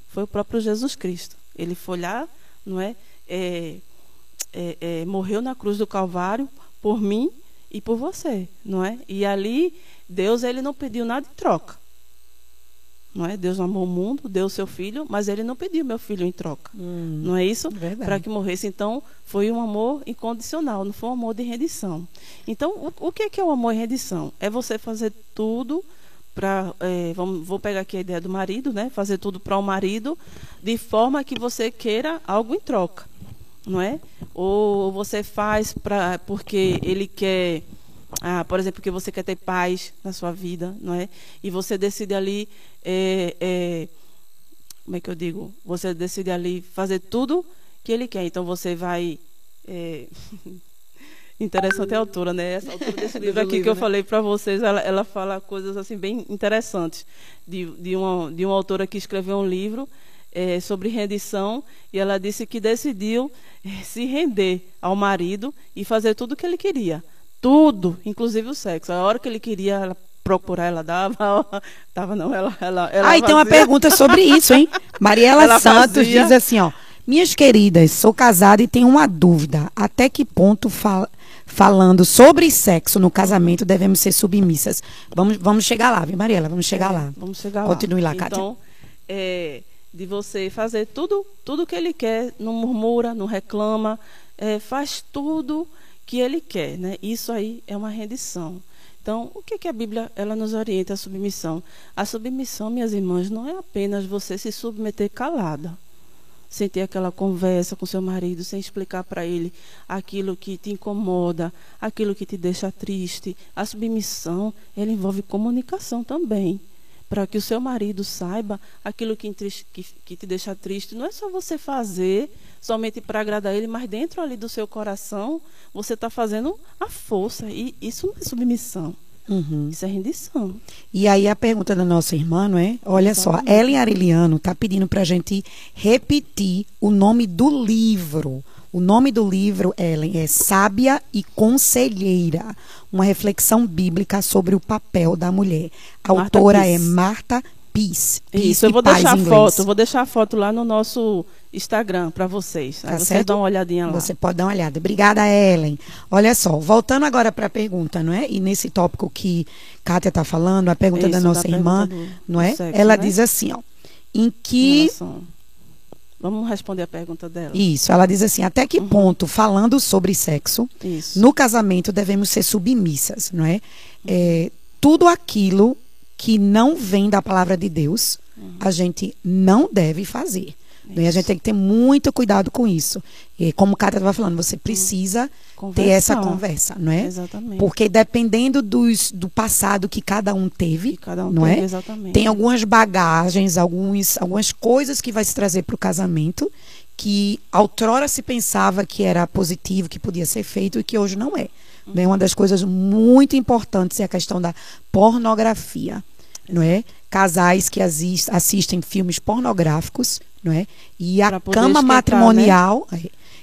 foi o próprio Jesus Cristo. Ele foi lá, não é, é, é, é morreu na cruz do Calvário por mim e por você, não é? E ali Deus ele não pediu nada em troca. Não é? Deus amou o mundo, deu o seu filho, mas ele não pediu meu filho em troca. Hum, não é isso? Para que morresse. Então, foi um amor incondicional, não foi um amor de rendição. Então, o, o que é o amor em rendição? É você fazer tudo para. É, vou pegar aqui a ideia do marido, né? Fazer tudo para o marido de forma que você queira algo em troca. Não é? Ou você faz pra, porque ele quer ah, por exemplo, que você quer ter paz na sua vida, não é? E você decide ali, é, é, como é que eu digo? Você decide ali fazer tudo que ele quer. Então você vai. É, *laughs* interessante a autora, né? Essa autora desse *laughs* livro aqui livro, que eu né? falei para vocês, ela, ela fala coisas assim bem interessantes de, de, uma, de uma autora que escreveu um livro é, sobre rendição e ela disse que decidiu é, se render ao marido e fazer tudo o que ele queria tudo, inclusive o sexo. A hora que ele queria ela procurar, ela dava, *laughs* tava não, ela ela, ela Ah, e tem uma pergunta sobre isso, hein? *laughs* Mariela ela Santos fazia. diz assim, ó: "Minhas queridas, sou casada e tenho uma dúvida. Até que ponto fal falando sobre sexo no casamento devemos ser submissas?" Vamos vamos chegar lá, viu, Mariela? Vamos chegar é, lá. Vamos chegar lá. Continue lá, Cátia. Então, é, de você fazer tudo, tudo que ele quer, não murmura, não reclama, é, faz tudo que ele quer, né? Isso aí é uma rendição. Então, o que, que a Bíblia ela nos orienta a submissão? A submissão, minhas irmãs, não é apenas você se submeter calada, sem ter aquela conversa com seu marido, sem explicar para ele aquilo que te incomoda, aquilo que te deixa triste. A submissão, ela envolve comunicação também para que o seu marido saiba aquilo que, que, te deixa triste. Não é só você fazer somente para agradar ele, mas dentro ali do seu coração você está fazendo a força. E isso não é submissão. Uhum. Isso é rendição. E aí a pergunta da nossa irmã, não é? Olha Exatamente. só, Ellen Ariliano está pedindo para a gente repetir o nome do livro. O nome do livro, Ellen, é Sábia e Conselheira, uma reflexão bíblica sobre o papel da mulher. A Marta autora é Marta Peace. Isso, eu vou deixar a foto, vou deixar a foto lá no nosso Instagram para vocês. Tá Aí vocês dão uma olhadinha lá. Você pode dar uma olhada. Obrigada, Ellen. Olha só, voltando agora para a pergunta, não é? E nesse tópico que Kátia está falando, a pergunta Isso, da nossa da irmã, do, não é? Sexo, Ela né? diz assim, ó. Em que. Vamos responder a pergunta dela. Isso, ela diz assim: até que uhum. ponto, falando sobre sexo, Isso. no casamento devemos ser submissas, não é? Uhum. é? Tudo aquilo que não vem da palavra de Deus, uhum. a gente não deve fazer. E a gente tem que ter muito cuidado com isso. E como o Cátia estava falando, você precisa ter essa conversa, não é? Exatamente. Porque dependendo dos, do passado que cada um teve, cada um não teve, é? Exatamente. Tem algumas bagagens, alguns, algumas coisas que vai se trazer para o casamento que outrora se pensava que era positivo, que podia ser feito e que hoje não é. Uhum. Uma das coisas muito importantes é a questão da pornografia, não é? Casais que assistem filmes pornográficos não é? E a cama né? matrimonial, né?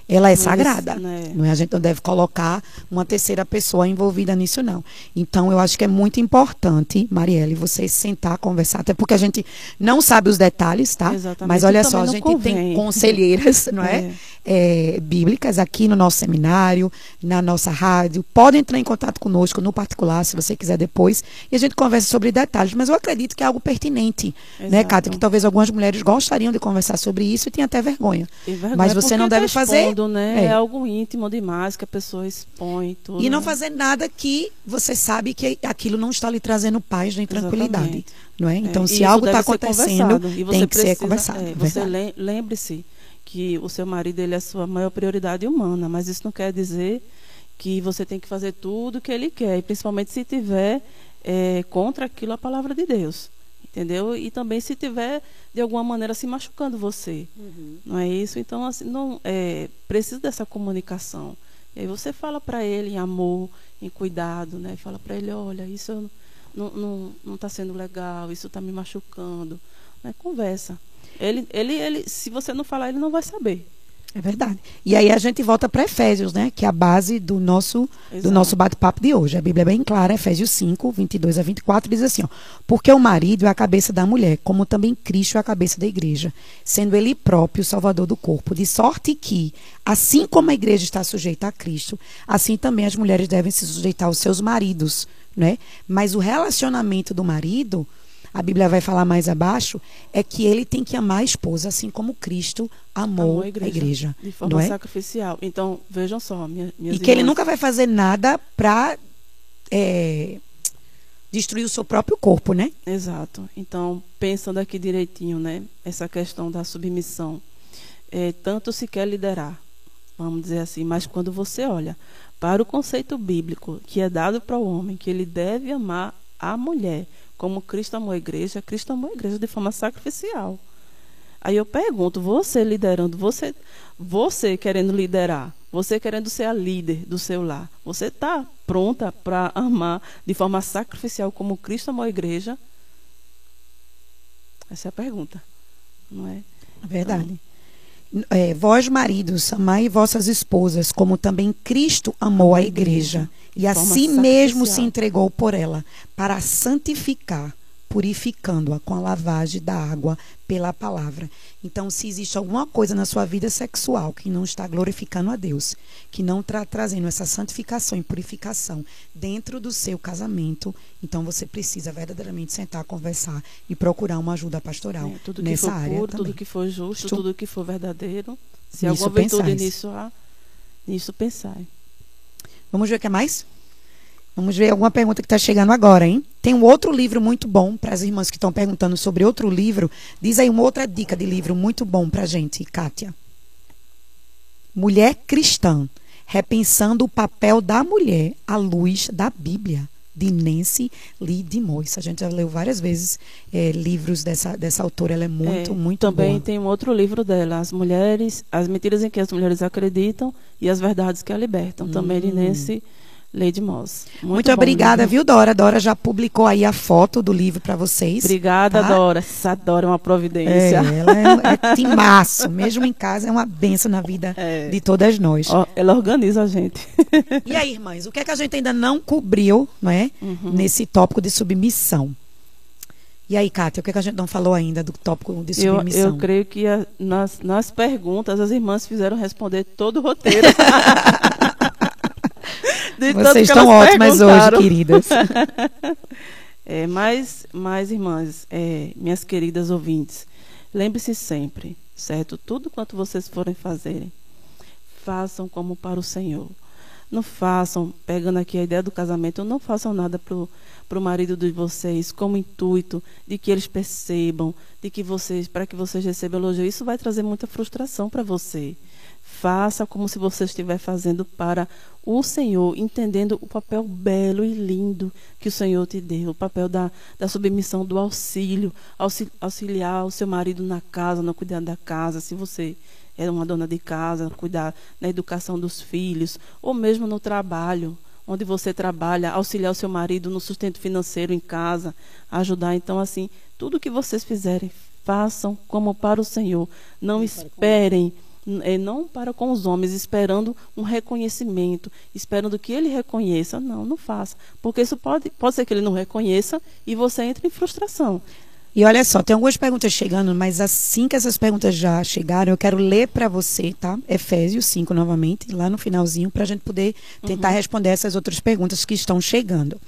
ela é sagrada, né? não é? A gente não deve colocar uma terceira pessoa envolvida nisso não. Então eu acho que é muito importante, Marielle, você sentar, conversar, até porque a gente não sabe os detalhes, tá? Exatamente. Mas olha só, a gente convém. tem conselheiras, *laughs* não é? é? É, bíblicas aqui no nosso seminário, na nossa rádio. Pode entrar em contato conosco no particular, se você quiser depois, e a gente conversa sobre detalhes. Mas eu acredito que é algo pertinente, né, Exato. né, Cátia? Que talvez algumas mulheres gostariam de conversar sobre isso e tem até vergonha. vergonha mas você não deve fazer. Né? É. é. algo íntimo demais que a pessoa expõe. Tudo, e não né? fazer nada que você sabe que aquilo não está lhe trazendo paz nem tranquilidade. Exatamente. Não é? Então, é, se algo está acontecendo, tem que precisa, ser conversado. É, você lembre-se que o seu marido ele é a sua maior prioridade humana, mas isso não quer dizer que você tem que fazer tudo o que ele quer, e principalmente se tiver é, contra aquilo a palavra de Deus, entendeu? E também se tiver de alguma maneira se machucando você, uhum. não é isso? Então assim, não é precisa dessa comunicação. E aí você fala para ele em amor, em cuidado, né? Fala para ele, olha, isso não está não, não tá sendo legal, isso está me machucando. Né? Conversa. Ele, ele, ele, se você não falar, ele não vai saber. É verdade. E aí a gente volta para Efésios, né? Que é a base do nosso, do nosso bate-papo de hoje. A Bíblia é bem clara, Efésios 5, 22 a 24, diz assim: ó, Porque o marido é a cabeça da mulher, como também Cristo é a cabeça da igreja, sendo ele próprio o salvador do corpo. De sorte que, assim como a igreja está sujeita a Cristo, assim também as mulheres devem se sujeitar aos seus maridos, né? Mas o relacionamento do marido a Bíblia vai falar mais abaixo, é que ele tem que amar a esposa, assim como Cristo amou, amou a, igreja, a, igreja, De forma não é? sacrificial. Então, vejam só, minha, E que ele nunca vai fazer nada para é, destruir o seu próprio corpo, né? Exato. Então, pensando aqui direitinho, né? Essa questão da submissão. É, tanto se quer liderar, vamos dizer assim, mas quando você olha para o conceito bíblico que é dado para o homem, que ele deve amar a mulher como Cristo amou a igreja, Cristo amou a igreja de forma sacrificial. Aí eu pergunto, você liderando, você, você querendo liderar, você querendo ser a líder do seu lar, você está pronta para amar de forma sacrificial como Cristo amou a igreja? Essa é a pergunta, não é? Verdade. Então, é, vós maridos, amai vossas esposas, como também Cristo amou a igreja, e a si mesmo se entregou por ela, para santificar, purificando-a com a lavagem da água pela palavra. Então, se existe alguma coisa na sua vida sexual que não está glorificando a Deus, que não está trazendo essa santificação e purificação dentro do seu casamento, então você precisa verdadeiramente sentar, conversar e procurar uma ajuda pastoral é, tudo nessa que for área puro, também. Tudo que for justo, tudo que for verdadeiro, se nisso alguma virtude nisso há, nisso pensar. Vamos ver o que é mais? Vamos ver alguma pergunta que está chegando agora, hein? Tem um outro livro muito bom para as irmãs que estão perguntando sobre outro livro. Diz aí uma outra dica de livro muito bom para a gente, Kátia. Mulher Cristã, repensando o papel da mulher à luz da Bíblia, de Nancy Lee DeMoss. A gente já leu várias vezes é, livros dessa, dessa autora, ela é muito, é, muito também boa. Também tem um outro livro dela, As Mulheres, As Mentiras em que as Mulheres Acreditam e as Verdades que a Libertam, hum. também de Nancy Lady Moss. Muito, Muito obrigada, viu, Dora? Dora já publicou aí a foto do livro para vocês. Obrigada, tá? Dora. Essa Dora é uma providência. É, ela é, é timaço. *laughs* Mesmo em casa, é uma benção na vida é. de todas nós. ela organiza a gente. *laughs* E aí, irmãs, o que é que a gente ainda não cobriu, não é? Uhum. Nesse tópico de submissão. E aí, Kátia, o que, é que a gente não falou ainda do tópico de submissão? Eu, eu creio que a, nas, nas perguntas as irmãs fizeram responder todo o roteiro. *laughs* Vocês estão ótimas hoje, queridas. *laughs* é, mas, mas, irmãs, é, minhas queridas ouvintes, lembre-se sempre, certo? Tudo quanto vocês forem fazerem, façam como para o Senhor. Não façam, pegando aqui a ideia do casamento, não façam nada para o marido de vocês como intuito de que eles percebam, de que vocês, para que vocês recebam elogio. Isso vai trazer muita frustração para você. Faça como se você estiver fazendo para o Senhor, entendendo o papel belo e lindo que o Senhor te deu, o papel da, da submissão, do auxílio, auxiliar o seu marido na casa, no cuidado da casa, se você é uma dona de casa, cuidar na educação dos filhos, ou mesmo no trabalho, onde você trabalha, auxiliar o seu marido no sustento financeiro em casa, ajudar. Então, assim, tudo que vocês fizerem, façam como para o Senhor. Não esperem não para com os homens, esperando um reconhecimento, esperando que ele reconheça. Não, não faça. Porque isso pode, pode ser que ele não reconheça e você entre em frustração. E olha só, tem algumas perguntas chegando, mas assim que essas perguntas já chegaram, eu quero ler para você, tá? Efésios 5 novamente, lá no finalzinho, para a gente poder tentar uhum. responder essas outras perguntas que estão chegando.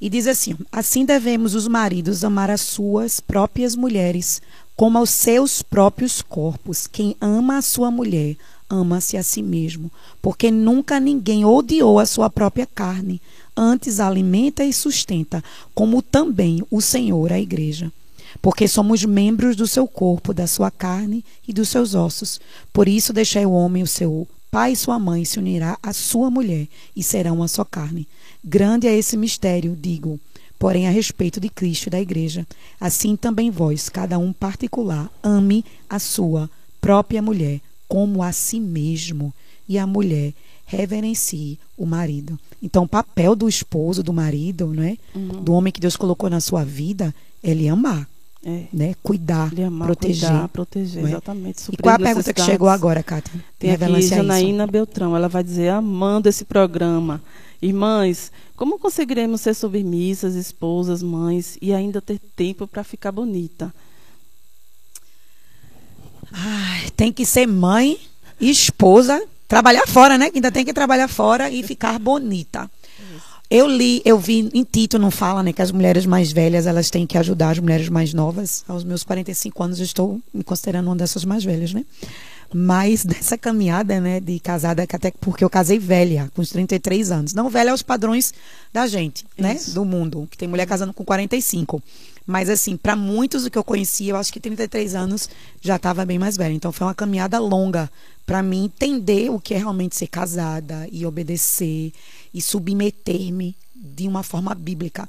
E diz assim: Assim devemos os maridos amar as suas próprias mulheres, como aos seus próprios corpos. Quem ama a sua mulher, ama-se a si mesmo, porque nunca ninguém odiou a sua própria carne, antes alimenta e sustenta, como também o Senhor a igreja porque somos membros do seu corpo, da sua carne e dos seus ossos. Por isso deixai o homem o seu pai e sua mãe se unirá à sua mulher e serão uma só carne. Grande é esse mistério, digo, porém a respeito de Cristo e da igreja. Assim também vós, cada um particular, ame a sua própria mulher como a si mesmo e a mulher reverencie o marido. Então, o papel do esposo, do marido, né, uhum. do homem que Deus colocou na sua vida, é ele amar. É. Né? Cuidar, amar, proteger. Cuidar, proteger, é? exatamente. E qual a pergunta que chegou agora, Kátia? Tem aqui Janaína Beltrão, ela vai dizer, amando esse programa. Irmãs, como conseguiremos ser submissas, esposas, mães e ainda ter tempo para ficar bonita? Ai, tem que ser mãe, esposa, trabalhar fora, né? Ainda tem que trabalhar fora e ficar bonita. Eu li, eu vi em Tito não fala, né, que as mulheres mais velhas, elas têm que ajudar as mulheres mais novas. Aos meus 45 anos eu estou me considerando uma dessas mais velhas, né? Mas dessa caminhada, né, de casada, até porque eu casei velha, com os 33 anos. Não velha aos padrões da gente, né, Isso. do mundo, que tem mulher casando com 45. Mas assim, para muitos do que eu conhecia, eu acho que 33 anos já estava bem mais velha. Então foi uma caminhada longa para mim entender o que é realmente ser casada e obedecer e submeter-me de uma forma bíblica.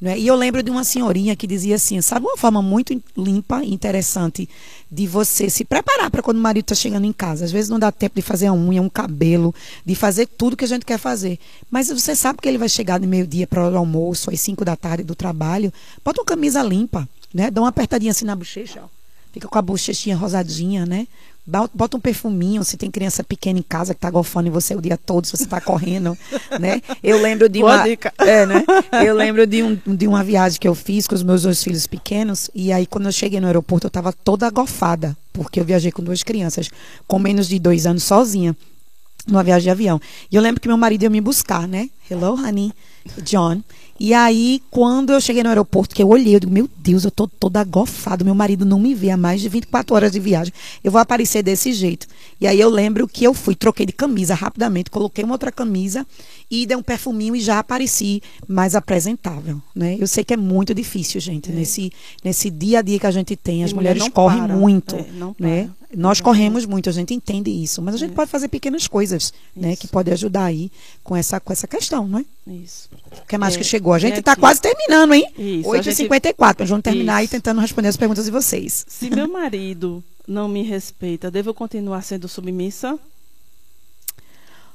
Né? E eu lembro de uma senhorinha que dizia assim: sabe uma forma muito limpa e interessante de você se preparar para quando o marido está chegando em casa? Às vezes não dá tempo de fazer a unha, um cabelo, de fazer tudo que a gente quer fazer. Mas você sabe que ele vai chegar de meio-dia para o almoço, às 5 da tarde do trabalho. Bota uma camisa limpa, né? Dá uma apertadinha assim na bochecha, ó. Fica com a bochechinha rosadinha, né? Bota um perfuminho, se tem criança pequena em casa que tá golfando em você o dia todo, se você tá correndo, *laughs* né? Eu lembro de uma. É, né? *laughs* Eu lembro de, um, de uma viagem que eu fiz com os meus dois filhos pequenos, e aí quando eu cheguei no aeroporto, eu tava toda agofada, porque eu viajei com duas crianças, com menos de dois anos, sozinha, numa viagem de avião. E eu lembro que meu marido ia me buscar, né? Hello, honey, John. E aí, quando eu cheguei no aeroporto, que eu olhei, eu digo, meu Deus, eu tô toda agofada, meu marido não me vê há mais de 24 horas de viagem. Eu vou aparecer desse jeito. E aí eu lembro que eu fui, troquei de camisa rapidamente, coloquei uma outra camisa e dei um perfuminho e já apareci mais apresentável, né? Eu sei que é muito difícil, gente, é. nesse nesse dia a dia que a gente tem, as mulheres correm para. muito, é, né? Nós corremos muito, a gente entende isso, mas a gente é. pode fazer pequenas coisas, isso. né, que pode ajudar aí com essa com essa questão, não é? Isso. O que mais que é, chegou? A gente está quase terminando, hein? Isso. 8h54. Nós vamos terminar aí tentando responder as perguntas de vocês. Se meu marido não me respeita, devo continuar sendo submissa?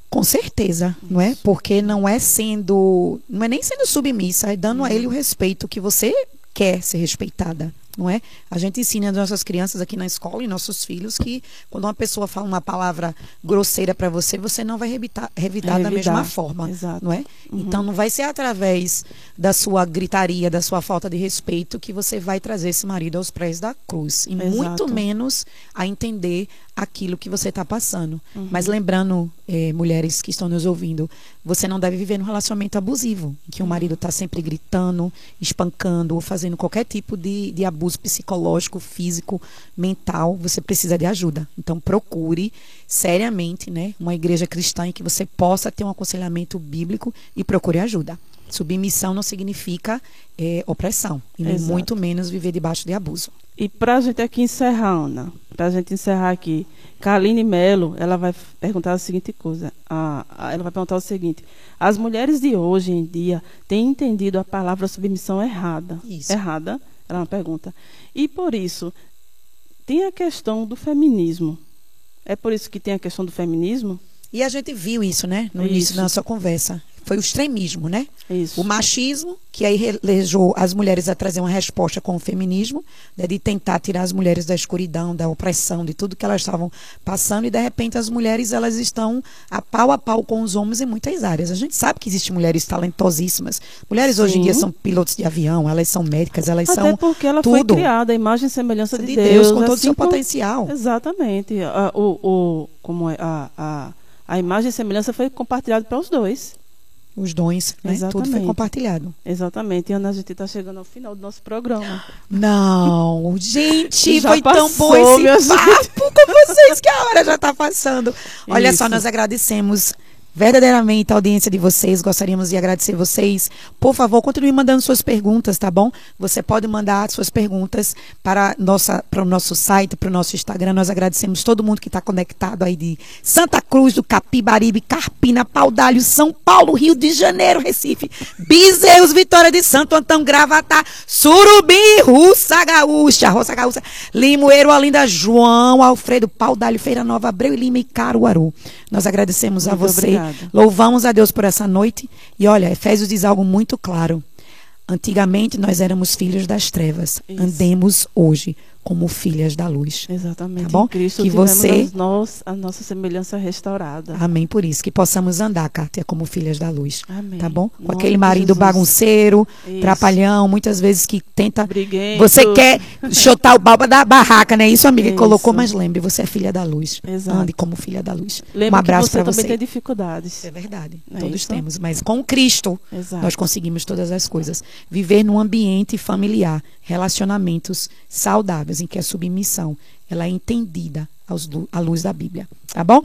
Com certeza, Isso. não é? Porque não é sendo, não é nem sendo submissa, é dando a ele o respeito que você quer ser respeitada não é? A gente ensina as nossas crianças aqui na escola e nossos filhos que quando uma pessoa fala uma palavra grosseira para você, você não vai revitar, revidar, da mesma forma, Exato. não é? Uhum. Então não vai ser através da sua gritaria, da sua falta de respeito que você vai trazer esse marido aos pés da cruz e Exato. muito menos a entender aquilo que você está passando. Uhum. Mas lembrando, eh, mulheres que estão nos ouvindo, você não deve viver num relacionamento abusivo, em que o marido está sempre gritando, espancando ou fazendo qualquer tipo de, de abuso psicológico, físico, mental. Você precisa de ajuda. Então procure seriamente, né, uma igreja cristã em que você possa ter um aconselhamento bíblico e procure ajuda. Submissão não significa é, opressão, e nem muito menos viver debaixo de abuso. E para a gente aqui encerrar, Ana, para a gente encerrar aqui, Kaline Melo, ela vai perguntar a seguinte coisa. A, a, ela vai perguntar o seguinte: as mulheres de hoje em dia têm entendido a palavra submissão errada? Isso. Errada? Ela é uma pergunta. E por isso tem a questão do feminismo. É por isso que tem a questão do feminismo? E a gente viu isso, né? No isso. início da nossa conversa foi o extremismo, né? Isso. O machismo, que aí relejou as mulheres a trazer uma resposta com o feminismo, né, de tentar tirar as mulheres da escuridão, da opressão, de tudo que elas estavam passando, e de repente as mulheres elas estão a pau a pau com os homens em muitas áreas. A gente sabe que existem mulheres talentosíssimas. Mulheres hoje em dia Sim. são pilotos de avião, elas são médicas, elas Até são porque ela foi tudo criada, a imagem e semelhança de, de Deus. Deus, com todo o assim seu potencial. Exatamente. O, o, como é, a, a, a imagem e semelhança foi compartilhada para os dois. Os dons, né? Tudo foi compartilhado. Exatamente. E Ana, a gente está chegando ao final do nosso programa. Não, gente, Já foi tão bom passou, esse papo com vocês que a hora já está passando. Olha só, Isso. nós agradecemos verdadeiramente a audiência de vocês. Gostaríamos de agradecer vocês. Por favor, continue mandando suas perguntas, tá bom? Você pode mandar suas perguntas para, nossa, para o nosso site, para o nosso Instagram. Nós agradecemos todo mundo que está conectado aí de Santa Cruz, do Capibaribe, Carpina, Paudalho, São Paulo, Rio de Janeiro, Recife, Bezerros, Vitória de Santo Antão, Gravatá, Surubim, Russa Gaúcha, Roça Gaúcha, Limoeiro, Olinda, João, Alfredo, Paudalho, Feira Nova, Abreu e Lima e Caruaru. Nós agradecemos a Muito você. obrigada. Louvamos a Deus por essa noite. E olha, Efésios diz algo muito claro. Antigamente nós éramos filhos das trevas. Isso. Andemos hoje como filhas da luz. Exatamente. Tá bom? Em Cristo Que você- nós- a nossa semelhança restaurada. Amém por isso. Que possamos andar, Kátia, como filhas da luz. Amém. Tá bom? Com aquele marido Jesus. bagunceiro, Isso. trapalhão, muitas vezes que tenta. Briguento. Você quer *laughs* chutar o balba da barraca, né? Isso, amiga, Isso. colocou, mas lembre, você é filha da luz. Exato. Ande como filha da luz. Lembra um abraço que você para também você. tem dificuldades. É verdade. É Todos isso? temos. Mas com Cristo, Exato. nós conseguimos todas as coisas. Viver num ambiente familiar, relacionamentos saudáveis, em que a submissão ela é entendida à luz da Bíblia. Tá bom?